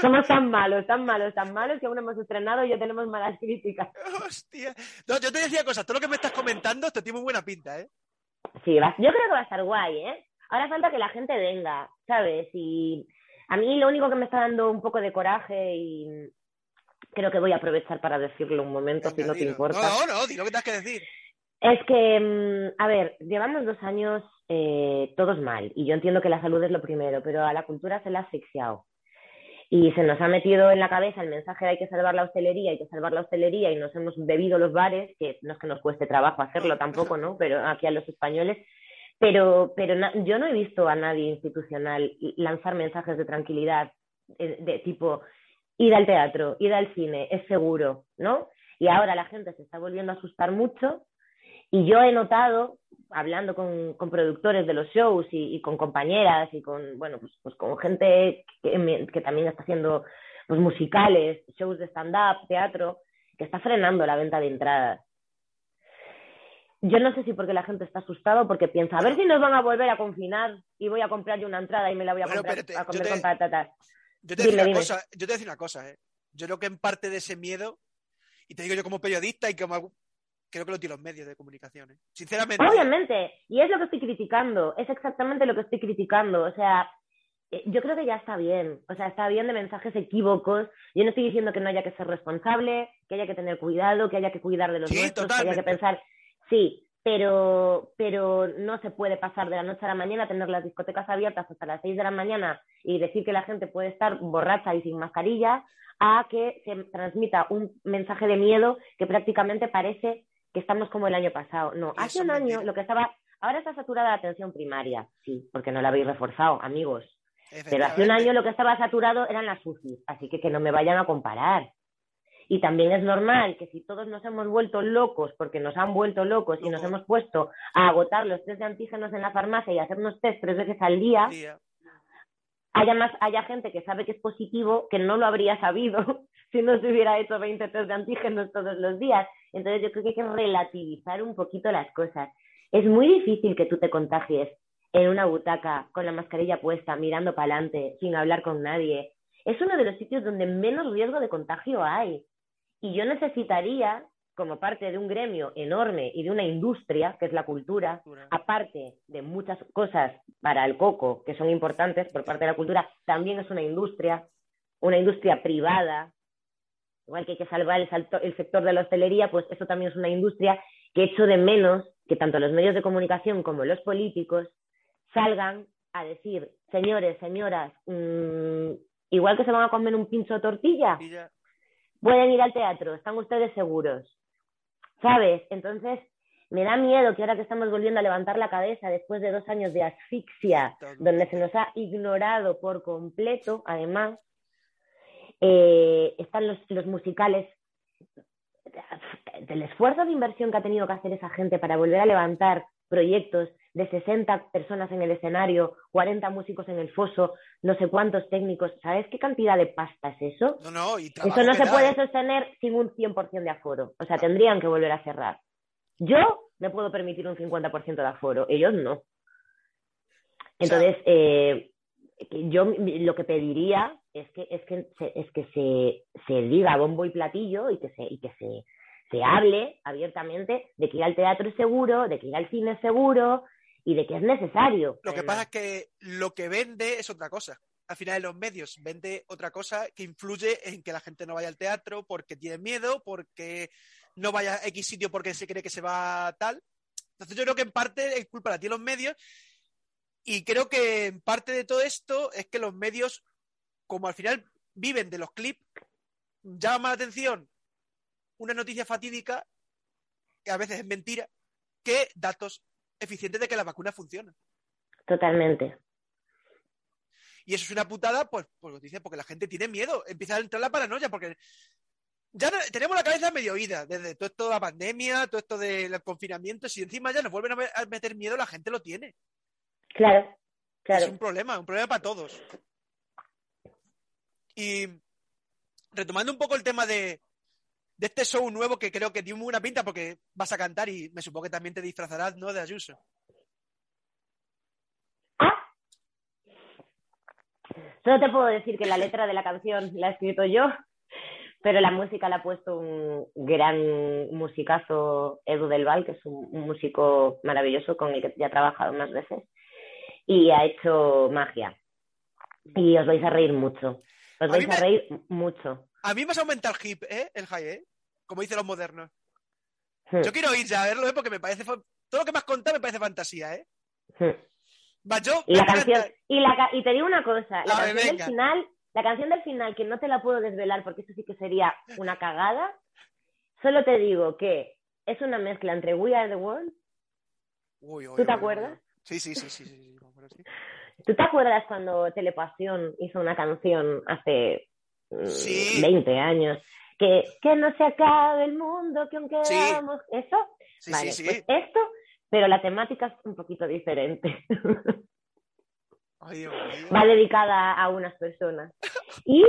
Speaker 2: Somos tan malos, tan malos, tan malos que aún no hemos estrenado y ya tenemos malas críticas.
Speaker 1: hostia. No, yo te decía cosas, todo lo que me estás comentando, esto tiene muy buena pinta, ¿eh?
Speaker 2: Sí, va- yo creo que va a estar guay, ¿eh? Ahora falta que la gente venga, ¿sabes? Y a mí lo único que me está dando un poco de coraje y creo que voy a aprovechar para decirlo un momento, si no te importa.
Speaker 1: No, no, di lo que tengas que decir.
Speaker 2: Es que, mm, a ver, llevamos dos años eh, todos mal y yo entiendo que la salud es lo primero, pero a la cultura se la ha asfixiado. Y se nos ha metido en la cabeza el mensaje de hay que salvar la hostelería, hay que salvar la hostelería y nos hemos bebido los bares, que no es que nos cueste trabajo hacerlo tampoco, ¿no? Pero aquí a los españoles. Pero, pero yo no he visto a nadie institucional lanzar mensajes de tranquilidad eh, de tipo, ir al teatro, ir al cine, es seguro, ¿no? Y ahora la gente se está volviendo a asustar mucho y yo he notado, hablando con, con productores de los shows y, con compañeras y con, bueno, pues, pues con gente que, que, también está haciendo pues, musicales, shows de stand-up, teatro, que está frenando la venta de entradas. Yo no sé si porque la gente está asustada o porque piensa, a ver si nos van a volver a confinar y voy a comprar yo una entrada y me la voy a, comprar, a comer con patatas.
Speaker 1: Yo te, voy a decir una cosa, ¿eh? Yo creo que en parte de ese miedo, y te digo yo como periodista y como creo que lo tienen los medios de comunicación. ¿eh? Sinceramente.
Speaker 2: Obviamente, y es lo que estoy criticando, es exactamente lo que estoy criticando. O sea, eh, yo creo que ya está bien, o sea, está bien de mensajes equívocos. Yo no estoy diciendo que no haya que ser responsable, que haya que tener cuidado, que haya que cuidar de los sí, nuestros, que haya que pensar. Sí, pero, pero no se puede pasar de la noche a la mañana, tener las discotecas abiertas hasta las 6 de la mañana y decir que la gente puede estar borracha y sin mascarilla, a que se transmita un mensaje de miedo que prácticamente parece que estamos como el año pasado. No, hace un año lo que estaba, ahora está saturada la atención primaria, sí, porque no la habéis reforzado, amigos. Pero hace un año lo que estaba saturado eran las UCI, así que que no me vayan a comparar. Y también es normal que si todos nos hemos vuelto locos, porque nos han vuelto locos y nos hemos puesto a agotar los test de antígenos en la farmacia y hacernos test tres veces al día, haya, más, haya gente que sabe que es positivo que no lo habría sabido si no se hubiera hecho 20 test de antígenos todos los días. Entonces yo creo que hay que relativizar un poquito las cosas. Es muy difícil que tú te contagies en una butaca con la mascarilla puesta, mirando para adelante, sin hablar con nadie. Es uno de los sitios donde menos riesgo de contagio hay. Y yo necesitaría, como parte de un gremio enorme y de una industria, que es la cultura, aparte de muchas cosas para el coco que son importantes por parte de la cultura, también es una industria, una industria privada, igual que hay que salvar el, sector de la hostelería, pues eso también es una industria que echo de menos que tanto los medios de comunicación como los políticos salgan a decir, señores, señoras, mm, igual que se van a comer un pincho de tortilla, pueden ir al teatro, están ustedes seguros. ¿Sabes? Entonces, me da miedo que ahora que estamos volviendo a levantar la cabeza después de dos años de asfixia, donde se nos ha ignorado por completo, además, eh, están los, los musicales, del esfuerzo de inversión que ha tenido que hacer esa gente para volver a levantar proyectos de 60 personas en el escenario, 40 músicos en el foso, no sé cuántos técnicos. ¿Sabes qué cantidad de pasta es eso?
Speaker 1: No, no, y
Speaker 2: eso no se puede sostener sin un 100% de aforo. O sea, tendrían que volver a cerrar. Yo me puedo permitir un 50% de aforo, ellos no. Entonces, eh, yo lo que pediría es que, es que, se, es que se, se diga bombo y platillo y que se, y que se, se hable abiertamente de que ir al teatro es seguro, de que ir al cine es seguro y de que es necesario.
Speaker 1: Lo que pasa es que lo que vende es otra cosa. Al final los medios vende otra cosa que influye en que la gente no vaya al teatro porque tiene miedo, porque no vaya a X sitio porque se cree que se va tal. Entonces yo creo que en parte es culpa de los medios y creo que en parte de todo esto es que los medios, como al final viven de los clips, llama la atención una noticia fatídica, que a veces es mentira, que datos eficientes de que la vacuna funciona.
Speaker 2: Totalmente.
Speaker 1: Y eso es una putada, pues, pues lo dice, porque la gente tiene miedo, empieza a entrar la paranoia, porque ya tenemos la cabeza medio oída, desde todo esto de la pandemia, todo esto del confinamiento, si encima ya nos vuelven a meter miedo, la gente lo tiene.
Speaker 2: Claro, claro.
Speaker 1: Es un problema, un problema para todos. Y retomando un poco el tema de, de este show nuevo que creo que tiene muy buena pinta porque vas a cantar y me supongo que también te disfrazarás, ¿no? De Ayuso.
Speaker 2: Solo te puedo decir que la letra de la canción la he escrito yo, pero la música la ha puesto un gran musicazo, Edu Del Val, que es un músico maravilloso con el que ya he trabajado más veces. y ha hecho magia. Y os vais a reír mucho. Os vais a
Speaker 1: me-
Speaker 2: reír mucho.
Speaker 1: A mí me has aumentado el hip, ¿eh? El high, ¿eh? Como dicen los modernos. Yo quiero ir ya a verlo, ¿eh? Porque me parece... Todo lo que me has contado me parece fantasía, ¿eh? Va, yo...
Speaker 2: Y la canción, y, la, ca- y te digo una cosa, la canción del final, la canción del final, que no te la puedo desvelar porque eso sí que sería una cagada, solo te digo que es una mezcla entre We Are the World.
Speaker 1: Uy, uy,
Speaker 2: ¿Tú te
Speaker 1: uy,
Speaker 2: acuerdas?
Speaker 1: uy. Sí, sí, sí, sí, sí, sí.
Speaker 2: ¿Tú te acuerdas cuando Telepasión hizo una canción hace
Speaker 1: Sí.
Speaker 2: 20 años? Que, que no se acabe el mundo, que aunque
Speaker 1: Sí.
Speaker 2: eso.
Speaker 1: Sí,
Speaker 2: vale, pues esto, pero la temática es un poquito diferente.
Speaker 1: Ay, Dios mío.
Speaker 2: va dedicada a unas personas. Y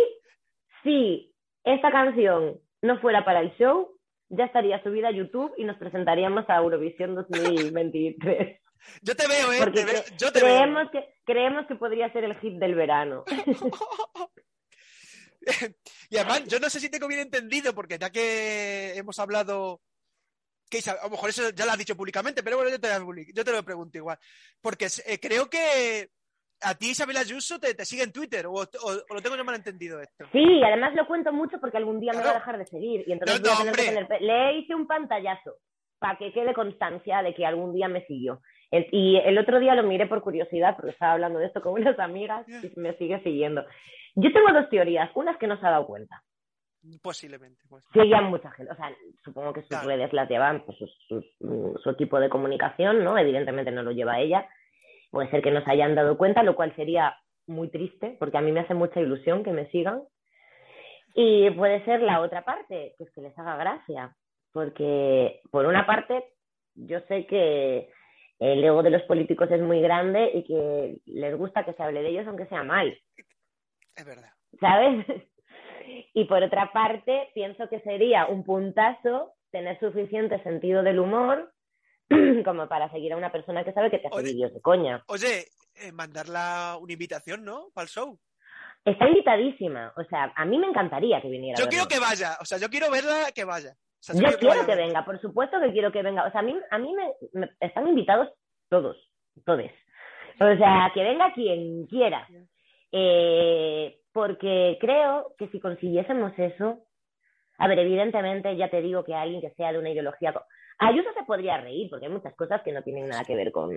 Speaker 2: si esta canción no fuera para el show, ya estaría subida a YouTube y nos presentaríamos a Eurovisión 2023.
Speaker 1: Yo te veo, ¿eh?
Speaker 2: Porque
Speaker 1: Te veo-
Speaker 2: cre-
Speaker 1: yo te
Speaker 2: creemos, que, creemos que podría ser el hit del verano.
Speaker 1: y además, yo no sé si tengo bien entendido, porque ya que hemos hablado... Que a lo mejor eso ya lo has dicho públicamente, pero bueno, yo te, yo te lo pregunto igual. Porque eh, creo que a ti Isabel Ayuso te, te sigue en Twitter, o, o- o lo tengo yo mal entendido esto.
Speaker 2: Sí, además lo cuento mucho porque algún día me va a dejar de seguir. Y entonces
Speaker 1: No,
Speaker 2: voy a
Speaker 1: no,
Speaker 2: tener Le hice un pantallazo para que quede constancia de que algún día me siguió. El- Y el otro día lo miré por curiosidad porque estaba hablando de esto con unas amigas y me sigue siguiendo. Yo tengo dos teorías. Una es que no se ha dado cuenta.
Speaker 1: Posiblemente. pues.
Speaker 2: Seguía mucha gente. O sea, supongo que sus
Speaker 1: Claro.
Speaker 2: redes las llevan pues, sus- sus- su equipo de comunicación, ¿no? Evidentemente no lo lleva ella. Puede ser que no se hayan dado cuenta, lo cual sería muy triste porque a mí me hace mucha ilusión que me sigan. Y puede ser la otra parte, que es que les haga gracia. Porque, por una parte, yo sé que el ego de los políticos es muy grande y que les gusta que se hable de ellos aunque sea mal.
Speaker 1: Es verdad.
Speaker 2: ¿sabes? Y por otra parte, pienso que sería un puntazo tener suficiente sentido del humor como para seguir a una persona que sabe que te hace vídeos de coña.
Speaker 1: Oye, eh, mandarla una invitación, ¿no? Para el show.
Speaker 2: Está invitadísima, o sea, a mí me encantaría que viniera. a
Speaker 1: Yo quiero que vaya, o sea, yo quiero verla que vaya. O sea,
Speaker 2: Yo quiero que venga, por supuesto que quiero que venga. O sea, a mí, a mí me, me- están invitados todos, todos. O sea, que venga quien quiera. Eh, porque creo que si consiguiésemos eso, a ver, evidentemente ya te digo que alguien que sea de una ideología... Ayuso se podría reír, porque hay muchas cosas que no tienen nada que ver con...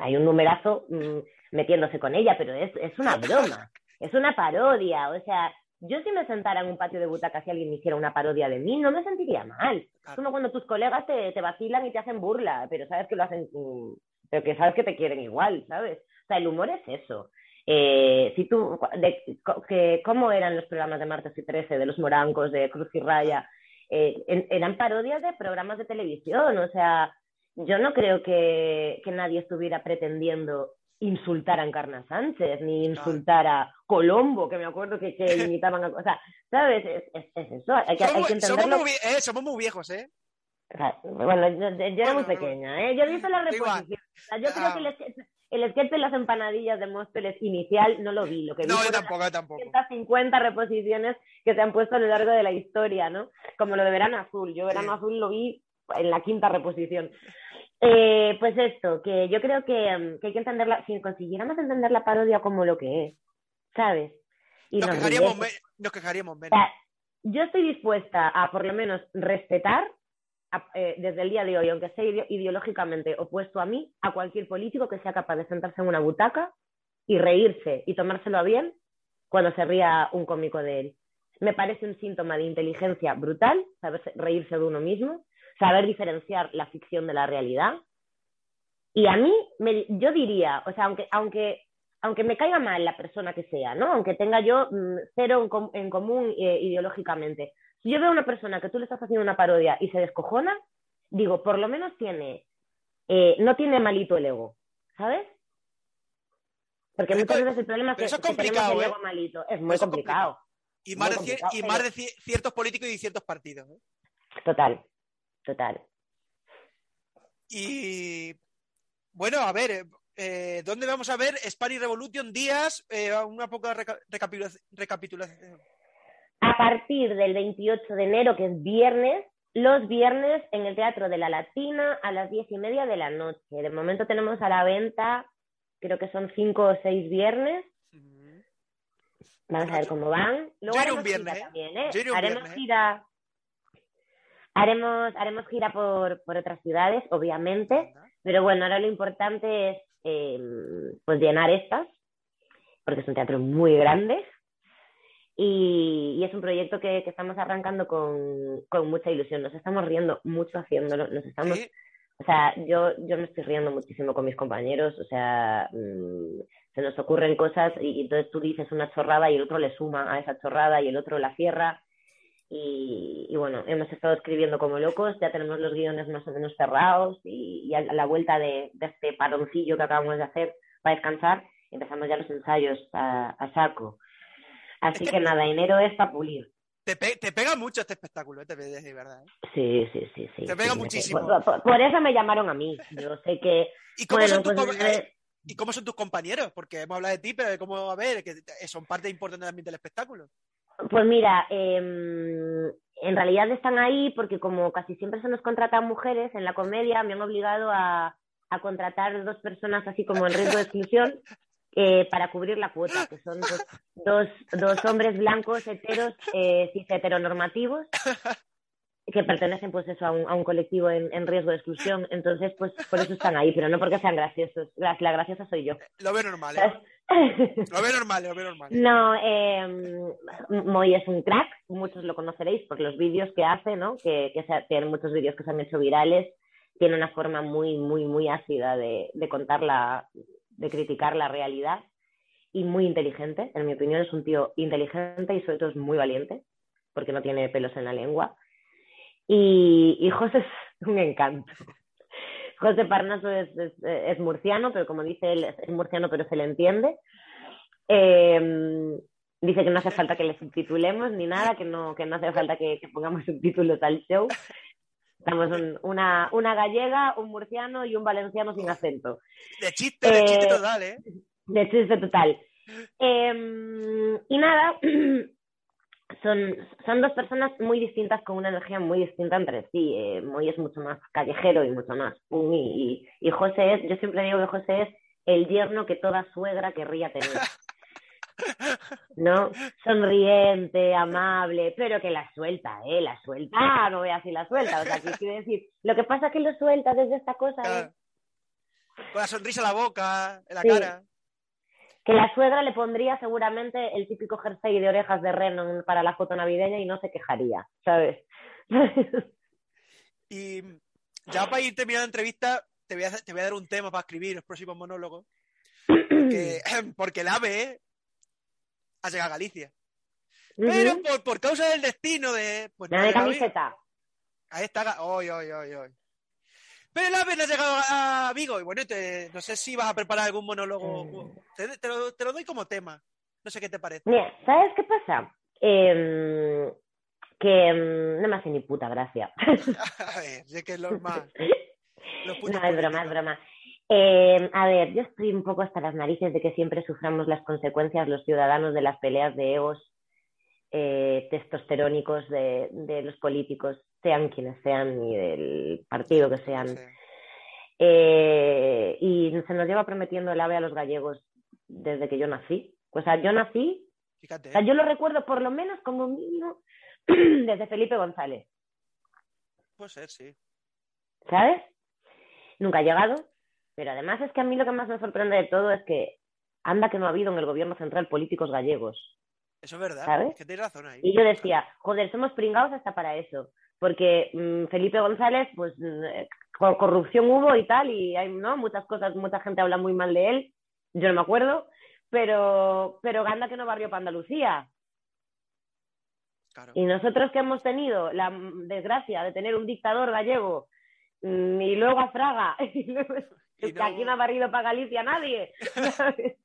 Speaker 2: Hay un numerazo mm, metiéndose con ella, pero es, es una broma, es una parodia. O sea, yo si me sentara en un patio de butacas y alguien me hiciera una parodia de mí, no me sentiría mal. Es como cuando tus colegas te, te vacilan y te hacen burla, pero sabes que lo hacen, mm, pero que sabes que te quieren igual, ¿sabes? O sea, el humor es eso. Eh, si tú, de, que, ¿cómo eran los programas de martes y 13, de los morancos, de Cruz y Raya? Eh, en- eran parodias de programas de televisión, o sea, yo no creo que, que nadie estuviera pretendiendo insultar a Encarna Sánchez, ni insultar a Colombo, que me acuerdo que, que imitaban a... O sea, ¿sabes? Es, es- es eso, hay que, hay
Speaker 1: Somos, muy, eh, somos muy viejos, ¿eh?
Speaker 2: Bueno, yo, yo era muy pequeña, ¿eh? Yo he visto la
Speaker 1: igual.
Speaker 2: reposición. Sea, yo creo que sketch, el sketch de las empanadillas de Móstoles inicial no lo vi. Lo que vi
Speaker 1: No, yo
Speaker 2: fueron
Speaker 1: tampoco, yo tampoco.
Speaker 2: 150 reposiciones que se han puesto a lo largo de la historia, ¿no? Como lo de Verano Azul. Yo Verano
Speaker 1: Sí.
Speaker 2: Azul lo vi en la quinta reposición. Eh, pues esto, que yo creo que, mm, que hay que entenderla, si consiguiéramos entender la parodia como lo que es, ¿sabes? Y
Speaker 1: Nos
Speaker 2: nos
Speaker 1: quejaríamos, nos quejaríamos
Speaker 2: o
Speaker 1: menos.
Speaker 2: sea, yo estoy dispuesta a por lo menos respetar eh, desde el día de hoy, aunque sea ide- ideológicamente opuesto a mí, a cualquier político que sea capaz de sentarse en una butaca y reírse y tomárselo a bien cuando se ría un cómico de él. Me parece un síntoma de inteligencia brutal, saber reírse de uno mismo, saber diferenciar la ficción de la realidad. Y a mí, me- yo diría, o sea, aunque, aunque, aunque me caiga mal la persona que sea, ¿no? Aunque tenga yo mm, cero en común eh, ideológicamente, si yo veo a una persona que tú le estás haciendo una parodia y se descojona, digo, por lo menos tiene, eh, no tiene malito el ego, ¿sabes? Porque muchas veces el problema es que,
Speaker 1: eso es
Speaker 2: que
Speaker 1: complicado,
Speaker 2: el
Speaker 1: ¿eh?
Speaker 2: ego malito. Es muy
Speaker 1: Eso
Speaker 2: complicado.
Speaker 1: Y más, de,
Speaker 2: muy
Speaker 1: cier-
Speaker 2: complicado,
Speaker 1: y más
Speaker 2: pero-
Speaker 1: de ci- ciertos políticos y ciertos partidos. ¿eh?
Speaker 2: Total, total.
Speaker 1: Y bueno, a ver, eh, ¿dónde vamos a ver Spanish Revolution días? Eh, una poca reca- recapitula- recapitulación.
Speaker 2: A partir del 28 de enero, que es viernes, los viernes en el Teatro de la Latina a las diez y media de la noche. De momento tenemos a la venta creo que son cinco o seis viernes. Vamos a ver cómo van. Luego
Speaker 1: Yo iré
Speaker 2: haremos
Speaker 1: un viernes,
Speaker 2: gira
Speaker 1: ¿eh?
Speaker 2: también, ¿eh? Haremos
Speaker 1: ¿eh?
Speaker 2: gira. Haremos, haremos gira por, por otras ciudades, obviamente. Pero bueno, ahora lo importante es eh, pues llenar estas, porque es un teatro muy grande. Y, y es un proyecto que, que estamos arrancando con, con mucha ilusión. Nos estamos riendo mucho haciéndolo. Nos estamos
Speaker 1: Sí,
Speaker 2: o sea, yo, yo me estoy riendo muchísimo con mis compañeros, o sea, mm, se nos ocurren cosas y, y entonces tú dices una chorrada y el otro le suma a esa chorrada y el otro la cierra. Y, y bueno, hemos estado escribiendo como locos, ya tenemos los guiones más o menos cerrados y, y a la vuelta de, de este paroncillo que acabamos de hacer para descansar, empezamos ya los ensayos a, a saco. Así
Speaker 1: Es
Speaker 2: que
Speaker 1: que-
Speaker 2: nada, enero es para pulir.
Speaker 1: te, pe- te pega mucho este espectáculo, ¿eh? te de de verdad. ¿eh?
Speaker 2: Sí, sí, sí, sí.
Speaker 1: Te pega
Speaker 2: sí,
Speaker 1: muchísimo.
Speaker 2: Por, por- por eso me llamaron a mí. Yo sé que
Speaker 1: ¿Y cómo,
Speaker 2: Bueno,
Speaker 1: son tus,
Speaker 2: pues, eh,
Speaker 1: eh, ¿Y cómo son tus compañeros? Porque hemos hablado de ti, pero de cómo, a ver, que son parte importante también del espectáculo.
Speaker 2: Pues mira, em, en realidad están ahí porque como casi siempre se nos contratan mujeres en la comedia, me han obligado a, a contratar dos personas así como en riesgo de exclusión eh, para cubrir la cuota, que son pues, dos, dos hombres blancos heteros, eh, cis heteronormativos, que pertenecen pues eso a un, a un colectivo en, en riesgo de exclusión. Entonces, pues por eso están ahí, pero no porque sean graciosos. La, la graciosa soy yo.
Speaker 1: Lo veo normal, ¿eh? Lo veo normal, lo veo normal.
Speaker 2: No, eh, Moy es un crack, muchos lo conoceréis por los vídeos que hace, ¿no? Que, que se, tiene muchos vídeos que se han hecho virales. Tiene una forma muy, muy, muy ácida de, de contar la, de criticar la realidad y muy inteligente. En mi opinión, es un tío inteligente y sobre todo es muy valiente, porque no tiene pelos en la lengua. Y, y José es un encanto. José Parnaso es, es, es murciano, pero como dice él, es, murciano, pero se le entiende. Eh, dice que no hace falta que le subtitulemos ni nada, que no, que no hace falta que, que pongamos subtítulos al show. Estamos un- una, una gallega, un murciano y un valenciano sin acento.
Speaker 1: De chiste, de chiste
Speaker 2: Eh,
Speaker 1: total, ¿eh?
Speaker 2: De chiste total. Eh, y nada, son, son dos personas muy distintas con una energía muy distinta entre sí. Eh, Moy es mucho más callejero y mucho más pum, y, y, y José es, yo siempre digo que José es el yerno que toda suegra querría tener. ¿No? Sonriente, amable, pero que la suelta, ¿eh? La suelta, no veas si la suelta. O sea, que quiere decir, lo que pasa es que lo suelta desde esta cosa, ¿eh?
Speaker 1: Con la sonrisa en la boca, en la
Speaker 2: Sí.
Speaker 1: cara.
Speaker 2: que la suegra le pondría seguramente el típico jersey de orejas de reno para la foto navideña y no se quejaría, ¿sabes?
Speaker 1: Y ya para ir terminando la entrevista, te voy, a, te voy a dar un tema para escribir los próximos monólogos. Que, porque el AVE ha llegado a Galicia. Pero por, por causa del destino de. Pues, no bien.
Speaker 2: camiseta.
Speaker 1: Ahí está. Hoy, hoy, hoy, hoy. Pero el AVE no ha llegado a Vigo. Y bueno, te- no sé si vas a preparar algún monólogo.
Speaker 2: Mm.
Speaker 1: Te, te lo, te lo doy como tema. No sé qué te parece.
Speaker 2: Mira, ¿sabes qué pasa? Em, que em, no me hace ni puta gracia.
Speaker 1: A ver, sé que es lo más.
Speaker 2: No, es broma, es broma. Eh, a ver, yo estoy un poco hasta las narices de que siempre suframos las consecuencias los ciudadanos de las peleas de egos eh, testosterónicos de, de los políticos, sean quienes sean y del partido que sean.
Speaker 1: Sí.
Speaker 2: Eh, y se nos lleva prometiendo el ave a los gallegos desde que yo nací. O sea, yo nací,
Speaker 1: Fíjate.
Speaker 2: o sea, yo lo recuerdo por lo menos como mínimo desde Felipe González,
Speaker 1: Puede ser, sí.
Speaker 2: ¿sabes? Nunca ha llegado, pero además es que a mí lo que más me sorprende de todo es que anda que no ha habido en el gobierno central políticos gallegos.
Speaker 1: Eso es verdad.
Speaker 2: ¿Sabes?
Speaker 1: Es que tienes razón ahí.
Speaker 2: Y yo decía, joder, somos pringados hasta para eso. Porque mm, Felipe González, pues mm, eh, co- corrupción hubo y tal, y hay ¿no? muchas cosas, mucha gente habla muy mal de él, yo no me acuerdo, pero, pero anda que no barrió para Andalucía.
Speaker 1: Claro.
Speaker 2: Y nosotros que hemos tenido la mm, desgracia de tener un dictador gallego mm, y luego a Fraga, y luego-
Speaker 1: Y
Speaker 2: aquí no ha barrido para Galicia nadie.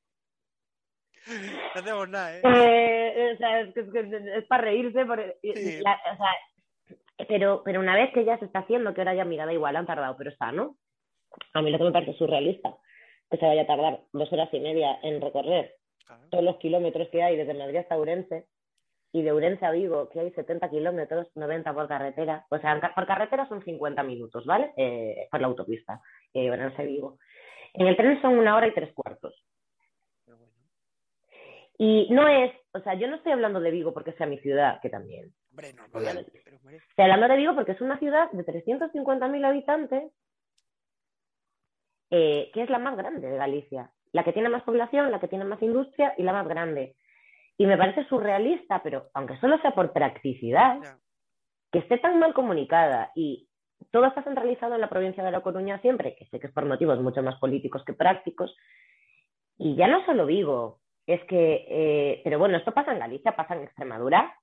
Speaker 1: No hacemos nada, ¿eh?
Speaker 2: Eh, o sea, es, que- es, es para reírse, por-
Speaker 1: Sí.
Speaker 2: la- o sea, pero, pero una vez que ya se está haciendo, que ahora ya mira, da igual, han tardado, pero está, ¿no? A mí lo que me parece surrealista, que se vaya a tardar dos horas y media en recorrer
Speaker 1: Claro.
Speaker 2: todos los kilómetros que hay desde Madrid hasta Urense, y de Urense a Vigo, que hay 70 kilómetros, 90 por carretera, o sea, por carretera son 50 minutos, ¿vale? Eh, por la autopista, Urense a Vigo. En el tren son una hora y tres cuartos. Y no es, o sea, yo no estoy hablando de Vigo porque sea mi ciudad, que también.
Speaker 1: Hombre, no,
Speaker 2: obviamente. Estoy hablando de Vigo porque es una ciudad de 350.000 habitantes, eh, que es la más grande de Galicia. La que tiene más población, la que tiene más industria y la más grande. Y me parece surrealista, pero aunque solo sea por practicidad, que esté tan mal comunicada y todo está centralizado en la provincia de La Coruña siempre, que sé que es por motivos mucho más políticos que prácticos. Y ya no solo Vigo, es que, eh, pero bueno, esto pasa en Galicia, pasa en Extremadura,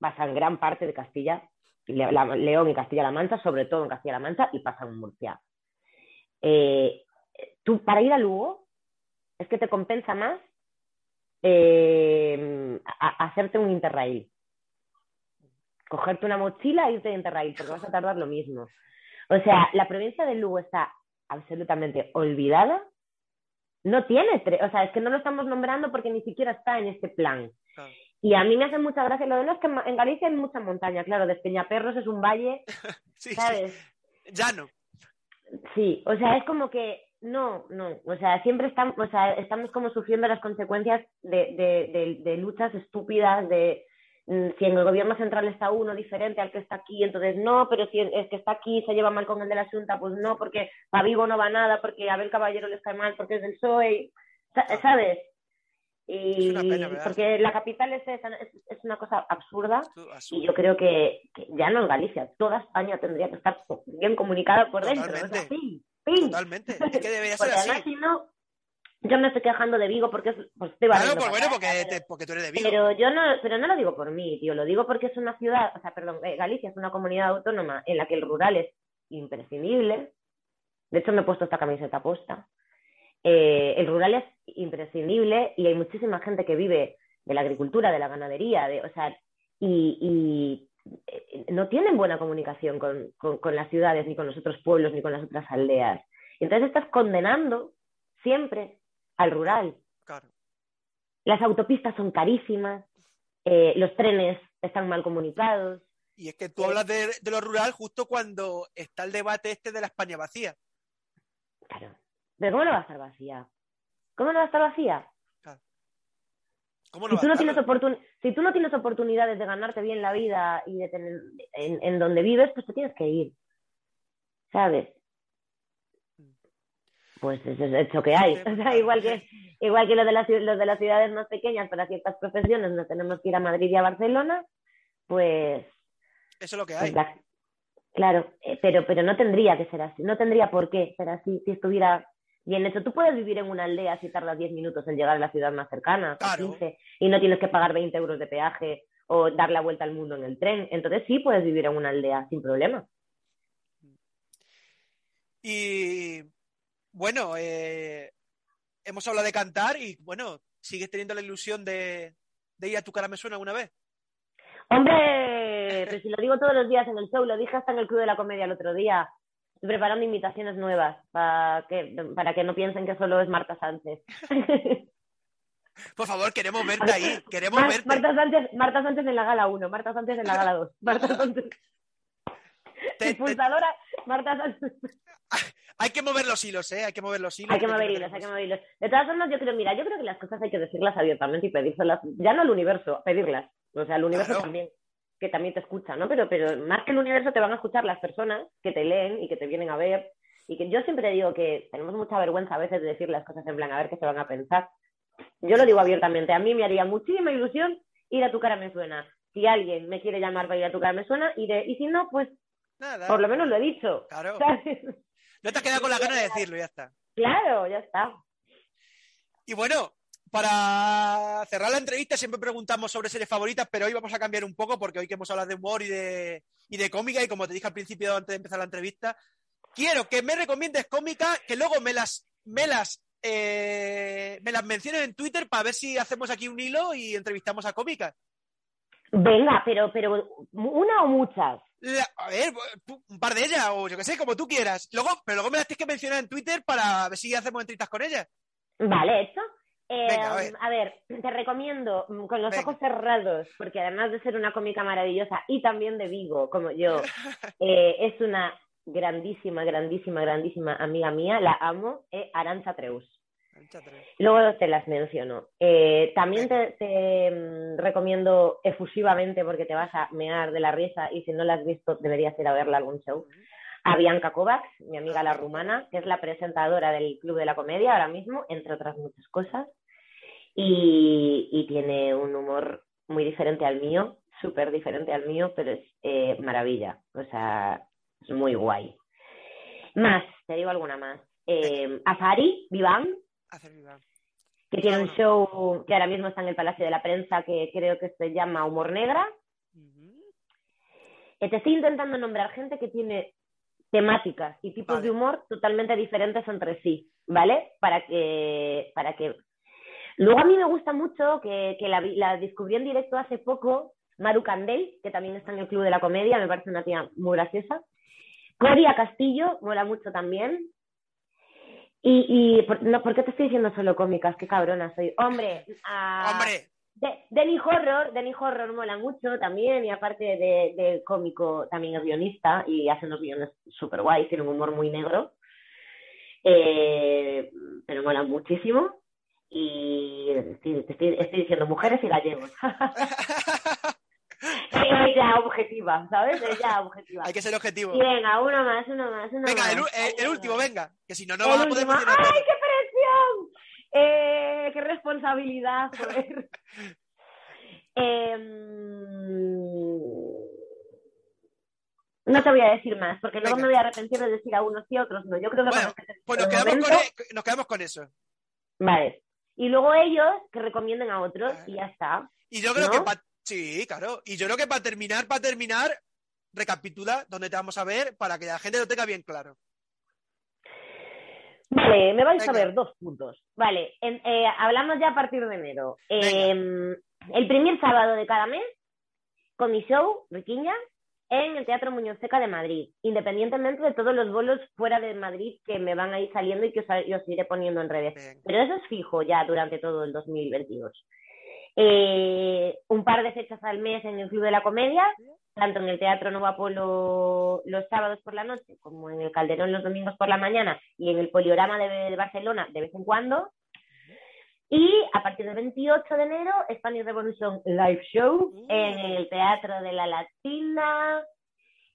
Speaker 2: pasa en gran parte de Castilla, León y Castilla-La Mancha, sobre todo en Castilla-La Mancha, y pasa en Murcia. Eh, tú, para ir a Lugo, es que te compensa más eh, hacerte un interrail. Cogerte una mochila e irte de interrail, porque vas a tardar lo mismo. O sea, la provincia de Lugo está absolutamente olvidada. No tiene, o sea, es que no lo estamos nombrando porque ni siquiera está en este plan. Y a mí me hace mucha gracia lo de los que en Galicia hay mucha montaña, claro, de Peñaperros es un valle, ¿sabes?
Speaker 1: Ya no.
Speaker 2: Sí, o sea, es como que no, no, o sea, siempre estamos, o sea, estamos como sufriendo las consecuencias de, de, de, luchas estúpidas, de si en el gobierno central está uno diferente al que está aquí, entonces no, pero si es que está aquí se lleva mal con el de la Junta, pues no, porque para Vigo no va nada, porque a Abel Caballero le cae mal, porque es del PSOE, ¿sabes? Y porque la capital es, es, una cosa absurda y yo creo que, ya no en Galicia, toda España tendría que estar bien comunicada por dentro.
Speaker 1: Totalmente. Es que debería ser así.
Speaker 2: si no, yo me estoy quejando de Vigo porque es, pues estoy Claro,
Speaker 1: pues bueno, porque, porque, tú eres de Vigo.
Speaker 2: Pero yo no, pero no lo digo por mí, tío, lo digo porque es una ciudad, o sea, perdón, eh, Galicia es una comunidad autónoma en la que el rural es imprescindible. De hecho, me he puesto esta camiseta posta. Eh, el rural es imprescindible y hay muchísima gente que vive de la agricultura, de la ganadería, de, o sea, y, eh, no tienen buena comunicación con, con, las ciudades, ni con los otros pueblos, ni con las otras aldeas. Entonces estás condenando siempre al rural. Las autopistas son carísimas, eh, los trenes están mal comunicados.
Speaker 1: Y es que tú hablas de, de, lo rural justo cuando está el debate este de la España vacía.
Speaker 2: Claro. Pero ¿cómo no va a estar vacía? ¿Cómo no va a estar vacía? si, tú no tienes si tú no tienes oportunidades de ganarte bien la vida y de tener en, donde vives, pues te tienes que ir. ¿Sabes? Pues es el hecho que hay. O sea, igual que, igual que lo de, las, de las ciudades más pequeñas para ciertas profesiones no tenemos que ir a Madrid y a Barcelona, pues...
Speaker 1: Eso es lo que hay.
Speaker 2: Pues claro, eh, pero, pero no tendría que ser así. No tendría por qué ser así si estuviera Bien hecho, tú puedes vivir en una aldea si tardas 10 minutos en llegar a la ciudad más cercana, y no tienes que pagar 20 euros de peaje o dar la vuelta al mundo en el tren. Entonces sí puedes vivir en una aldea sin problema.
Speaker 1: Y bueno, eh, hemos hablado de cantar y bueno, ¿sigues teniendo la ilusión de, ir a tu cara me suena alguna vez?
Speaker 2: Hombre, pues si lo digo todos los días en el show, lo dije hasta en el Club de la Comedia el otro día preparando invitaciones nuevas para que, para que no piensen que solo es Marta Sánchez.
Speaker 1: Por favor, queremos verte ahí, queremos verte.
Speaker 2: Marta Sánchez, Marta Sánchez en la gala 1, Marta Sánchez en la gala 2. Marta Sánchez. Impulsadora, Marta Sánchez.
Speaker 1: Hay que mover los hilos, ¿eh? Hay que mover los hilos.
Speaker 2: Hay que mover hilos, hay que mover hilos. De todas formas, yo creo, mira, yo creo que las cosas hay que decirlas abiertamente y pedírselas, ya no al universo, pedirlas. O sea, al universo también que también te escucha, ¿no? Pero, pero más que el universo te van a escuchar las personas que te leen y que te vienen a ver. Y que yo siempre digo que tenemos mucha vergüenza a veces de decir las cosas en plan, a ver qué se van a pensar. Yo lo digo abiertamente, a mí me haría muchísima ilusión ir a tu cara me suena. Si alguien me quiere llamar para ir a tu cara me suena, iré. Y si no, pues Nada, por lo menos lo he dicho.
Speaker 1: Claro. No te has quedado con la gana de decirlo, ya está.
Speaker 2: Claro, ya está.
Speaker 1: Y bueno, para cerrar la entrevista siempre preguntamos sobre series favoritas, pero hoy vamos a cambiar un poco porque hoy que hemos hablado de humor y de, y de cómica, y como te dije al principio antes de empezar la entrevista, quiero que me recomiendes cómica, que luego me las, me las, eh, me las menciones en Twitter para ver si hacemos aquí un hilo y entrevistamos a cómicas.
Speaker 2: Venga, pero, pero una o muchas.
Speaker 1: A ver, un par de ellas, o yo que sé, como tú quieras. Luego, pero luego me las tienes que mencionar en Twitter para ver si hacemos entrevistas con ellas.
Speaker 2: Vale, hecho. Eh, a, ver. te recomiendo mm, con los ojos cerrados, porque además de ser una cómica maravillosa y también de Vigo, como yo, eh, es una grandísima, grandísima, grandísima amiga mía, la amo, es Arancha Treus. Luego te las menciono. Eh, también te, te mm, recomiendo efusivamente porque te vas a mear de la risa y si no la has visto deberías ir a verla algún show. A Bianca Kovacs, mi amiga la rumana, que es la presentadora del Club de la Comedia ahora mismo, entre otras muchas cosas. Y, y tiene un humor muy diferente al mío, súper diferente al mío, pero es eh, maravilla. O sea, es muy guay. Más, te digo alguna más. Eh, Azari, Vivan,
Speaker 1: Hacer viva.
Speaker 2: que tiene un show que ahora mismo está en el Palacio de la Prensa que creo que se llama Humor Negra. Te estoy intentando nombrar gente que tiene temáticas y tipos
Speaker 1: Vale.
Speaker 2: de humor totalmente diferentes entre sí, ¿vale? Para que, para que... Luego a mí me gusta mucho que, que la, la descubrí en directo hace poco, Maru Candel, que también está en el Club de la Comedia, me parece una tía muy graciosa. Coria Castillo, mola mucho también. Y, y por, no, ¿por qué te estoy diciendo solo cómicas? Qué cabrona soy. Hombre,
Speaker 1: Hombre,
Speaker 2: de- Denny Horror, Denny Horror mola mucho también y aparte de, de cómico también es guionista y hace unos guiones súper guays, tiene un humor muy negro, eh, pero mola muchísimo y estoy, te estoy, estoy diciendo mujeres y gallegos. Ya objetiva, ¿sabes? Es ya objetiva.
Speaker 1: hay que ser objetivo.
Speaker 2: Y venga, uno más, uno más, uno
Speaker 1: Venga,
Speaker 2: más.
Speaker 1: el, u- el- último, venga. Que si no, no vas a poder
Speaker 2: ¡Ay, qué presión! Eh, ¡Qué responsabilidad, joder! Em, no te voy a decir más, porque luego
Speaker 1: Venga.
Speaker 2: me voy a arrepentir de decir a unos y a otros no. Yo creo que
Speaker 1: Bueno, Pues nos quedamos, con, e- nos quedamos con eso.
Speaker 2: Vale. Y luego ellos que recomienden a otros y ya está.
Speaker 1: Y yo creo
Speaker 2: ¿No?
Speaker 1: que sí, claro. Y yo creo que para terminar, para terminar, recapitula dónde te vamos a ver para que la gente lo tenga bien claro.
Speaker 2: Vale, me vais a ver dos puntos. Vale, en- eh, hablamos ya a partir de enero. Eh, el primer sábado de cada mes, con mi show, Riquiña, en el Teatro Muñoz Seca de Madrid, independientemente de todos los bolos fuera de Madrid que me van a ir saliendo y que os, iré poniendo en redes.
Speaker 1: Venga.
Speaker 2: Pero eso es fijo ya durante todo el 2022. Eh, un par de fechas al mes en el Club de la Comedia, tanto en el Teatro Nuevo Apolo los sábados por la noche, como en el Calderón los domingos por la mañana, y en el Poliorama de, Barcelona de vez en cuando. Y a partir del 28 de enero, Spanish Revolution Live Show en el Teatro de la Latina,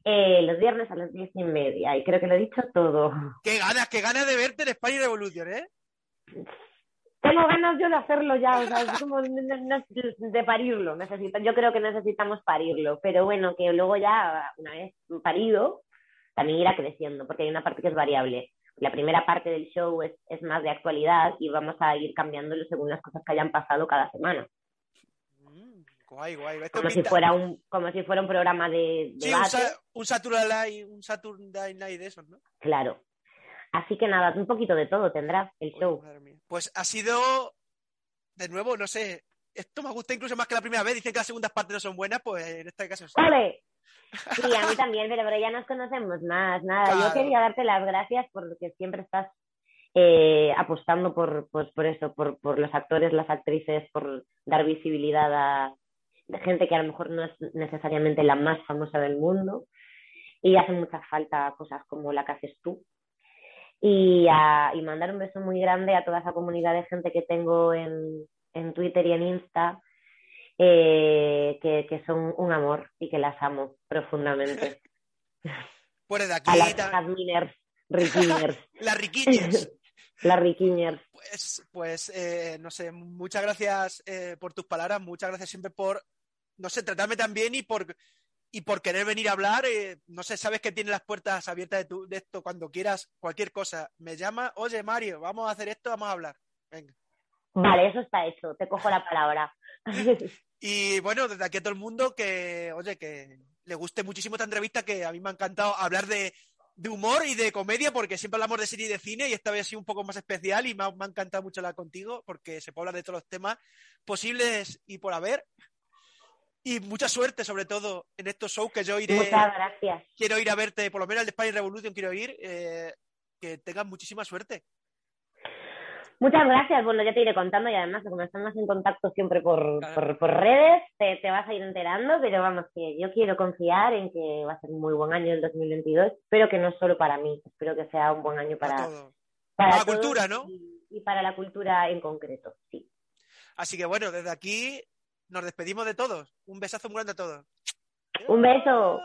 Speaker 2: eh, los viernes a las diez y media. Y creo que lo he dicho todo.
Speaker 1: Qué ganas, qué ganas de verte en España Revolution, ¿eh?
Speaker 2: Tengo ganas yo de hacerlo ya, o sea, es como de parirlo. Yo creo que necesitamos parirlo, pero bueno, que luego ya, una vez parido, también irá creciendo, porque hay una parte que es variable. La primera parte del show es, es más de actualidad y vamos a ir cambiándolo según las cosas que hayan pasado cada semana.
Speaker 1: Mm, guay, guay. Esto
Speaker 2: Como si fuera un, como si fuera un programa de
Speaker 1: Sí, un, sa- un Saturday un Saturday Night de esos, ¿no?
Speaker 2: Claro. Así que nada, un poquito de todo tendrá el show.
Speaker 1: Pues ha sido, de nuevo, no sé, esto me gusta incluso más que la primera vez. Dicen que las segundas partes no son buenas, pues en este caso sí.
Speaker 2: ¡Ole! Sí, a mí también, pero, pero ya nos conocemos más. Nada,
Speaker 1: Claro.
Speaker 2: yo quería darte las gracias porque siempre estás eh, apostando por, pues, por eso, por, por los actores, las actrices, por dar visibilidad a gente que a lo mejor no es necesariamente la más famosa del mundo y hace mucha falta cosas como la que haces tú. Y, a- y mandar un beso muy grande a toda esa comunidad de gente que tengo en, en Twitter y en Insta, eh, que, que son un amor y que las amo profundamente.
Speaker 1: Pues de aquí,
Speaker 2: A las
Speaker 1: ta-
Speaker 2: Adminers, Riquiners,
Speaker 1: las riquiñas.
Speaker 2: las Riquiners.
Speaker 1: Pues, pues eh, no sé, muchas gracias eh, por tus palabras, muchas gracias siempre por, no sé, tratarme tan bien y por, y por querer venir a hablar. eh, no sé, sabes que tienes las puertas abiertas de, tu- de esto cuando quieras, cualquier cosa. Me llama, oye Mario, vamos a hacer esto, vamos a hablar. Venga.
Speaker 2: Vale, eso está hecho, te cojo la palabra.
Speaker 1: Y bueno, desde aquí a todo el mundo que, oye, que le guste muchísimo esta entrevista, que a mí me ha encantado hablar de, de humor y de comedia, porque siempre hablamos de serie y de cine y esta vez ha sido un poco más especial y me ha, me ha encantado mucho hablar contigo, porque se puede hablar de todos los temas posibles y por haber. Y mucha suerte, sobre todo, en estos shows que yo iré,
Speaker 2: Muchas gracias.
Speaker 1: quiero ir a verte, por lo menos el de Spanish Revolution quiero ir, eh, que tengas muchísima suerte.
Speaker 2: Muchas gracias. Bueno, ya te iré contando y además, como estamos en contacto siempre por,
Speaker 1: Claro.
Speaker 2: por, por redes, te, te vas a ir enterando, pero vamos, que yo quiero confiar en que va a ser un muy buen año el 2022. Espero que no solo para mí, espero que sea un buen año
Speaker 1: Para
Speaker 2: para,
Speaker 1: todo.
Speaker 2: para
Speaker 1: Para la cultura, ¿no?
Speaker 2: Y, y para la cultura en concreto, sí.
Speaker 1: Así que bueno, desde aquí nos despedimos de todos. Un besazo muy grande a todos.
Speaker 2: Un beso.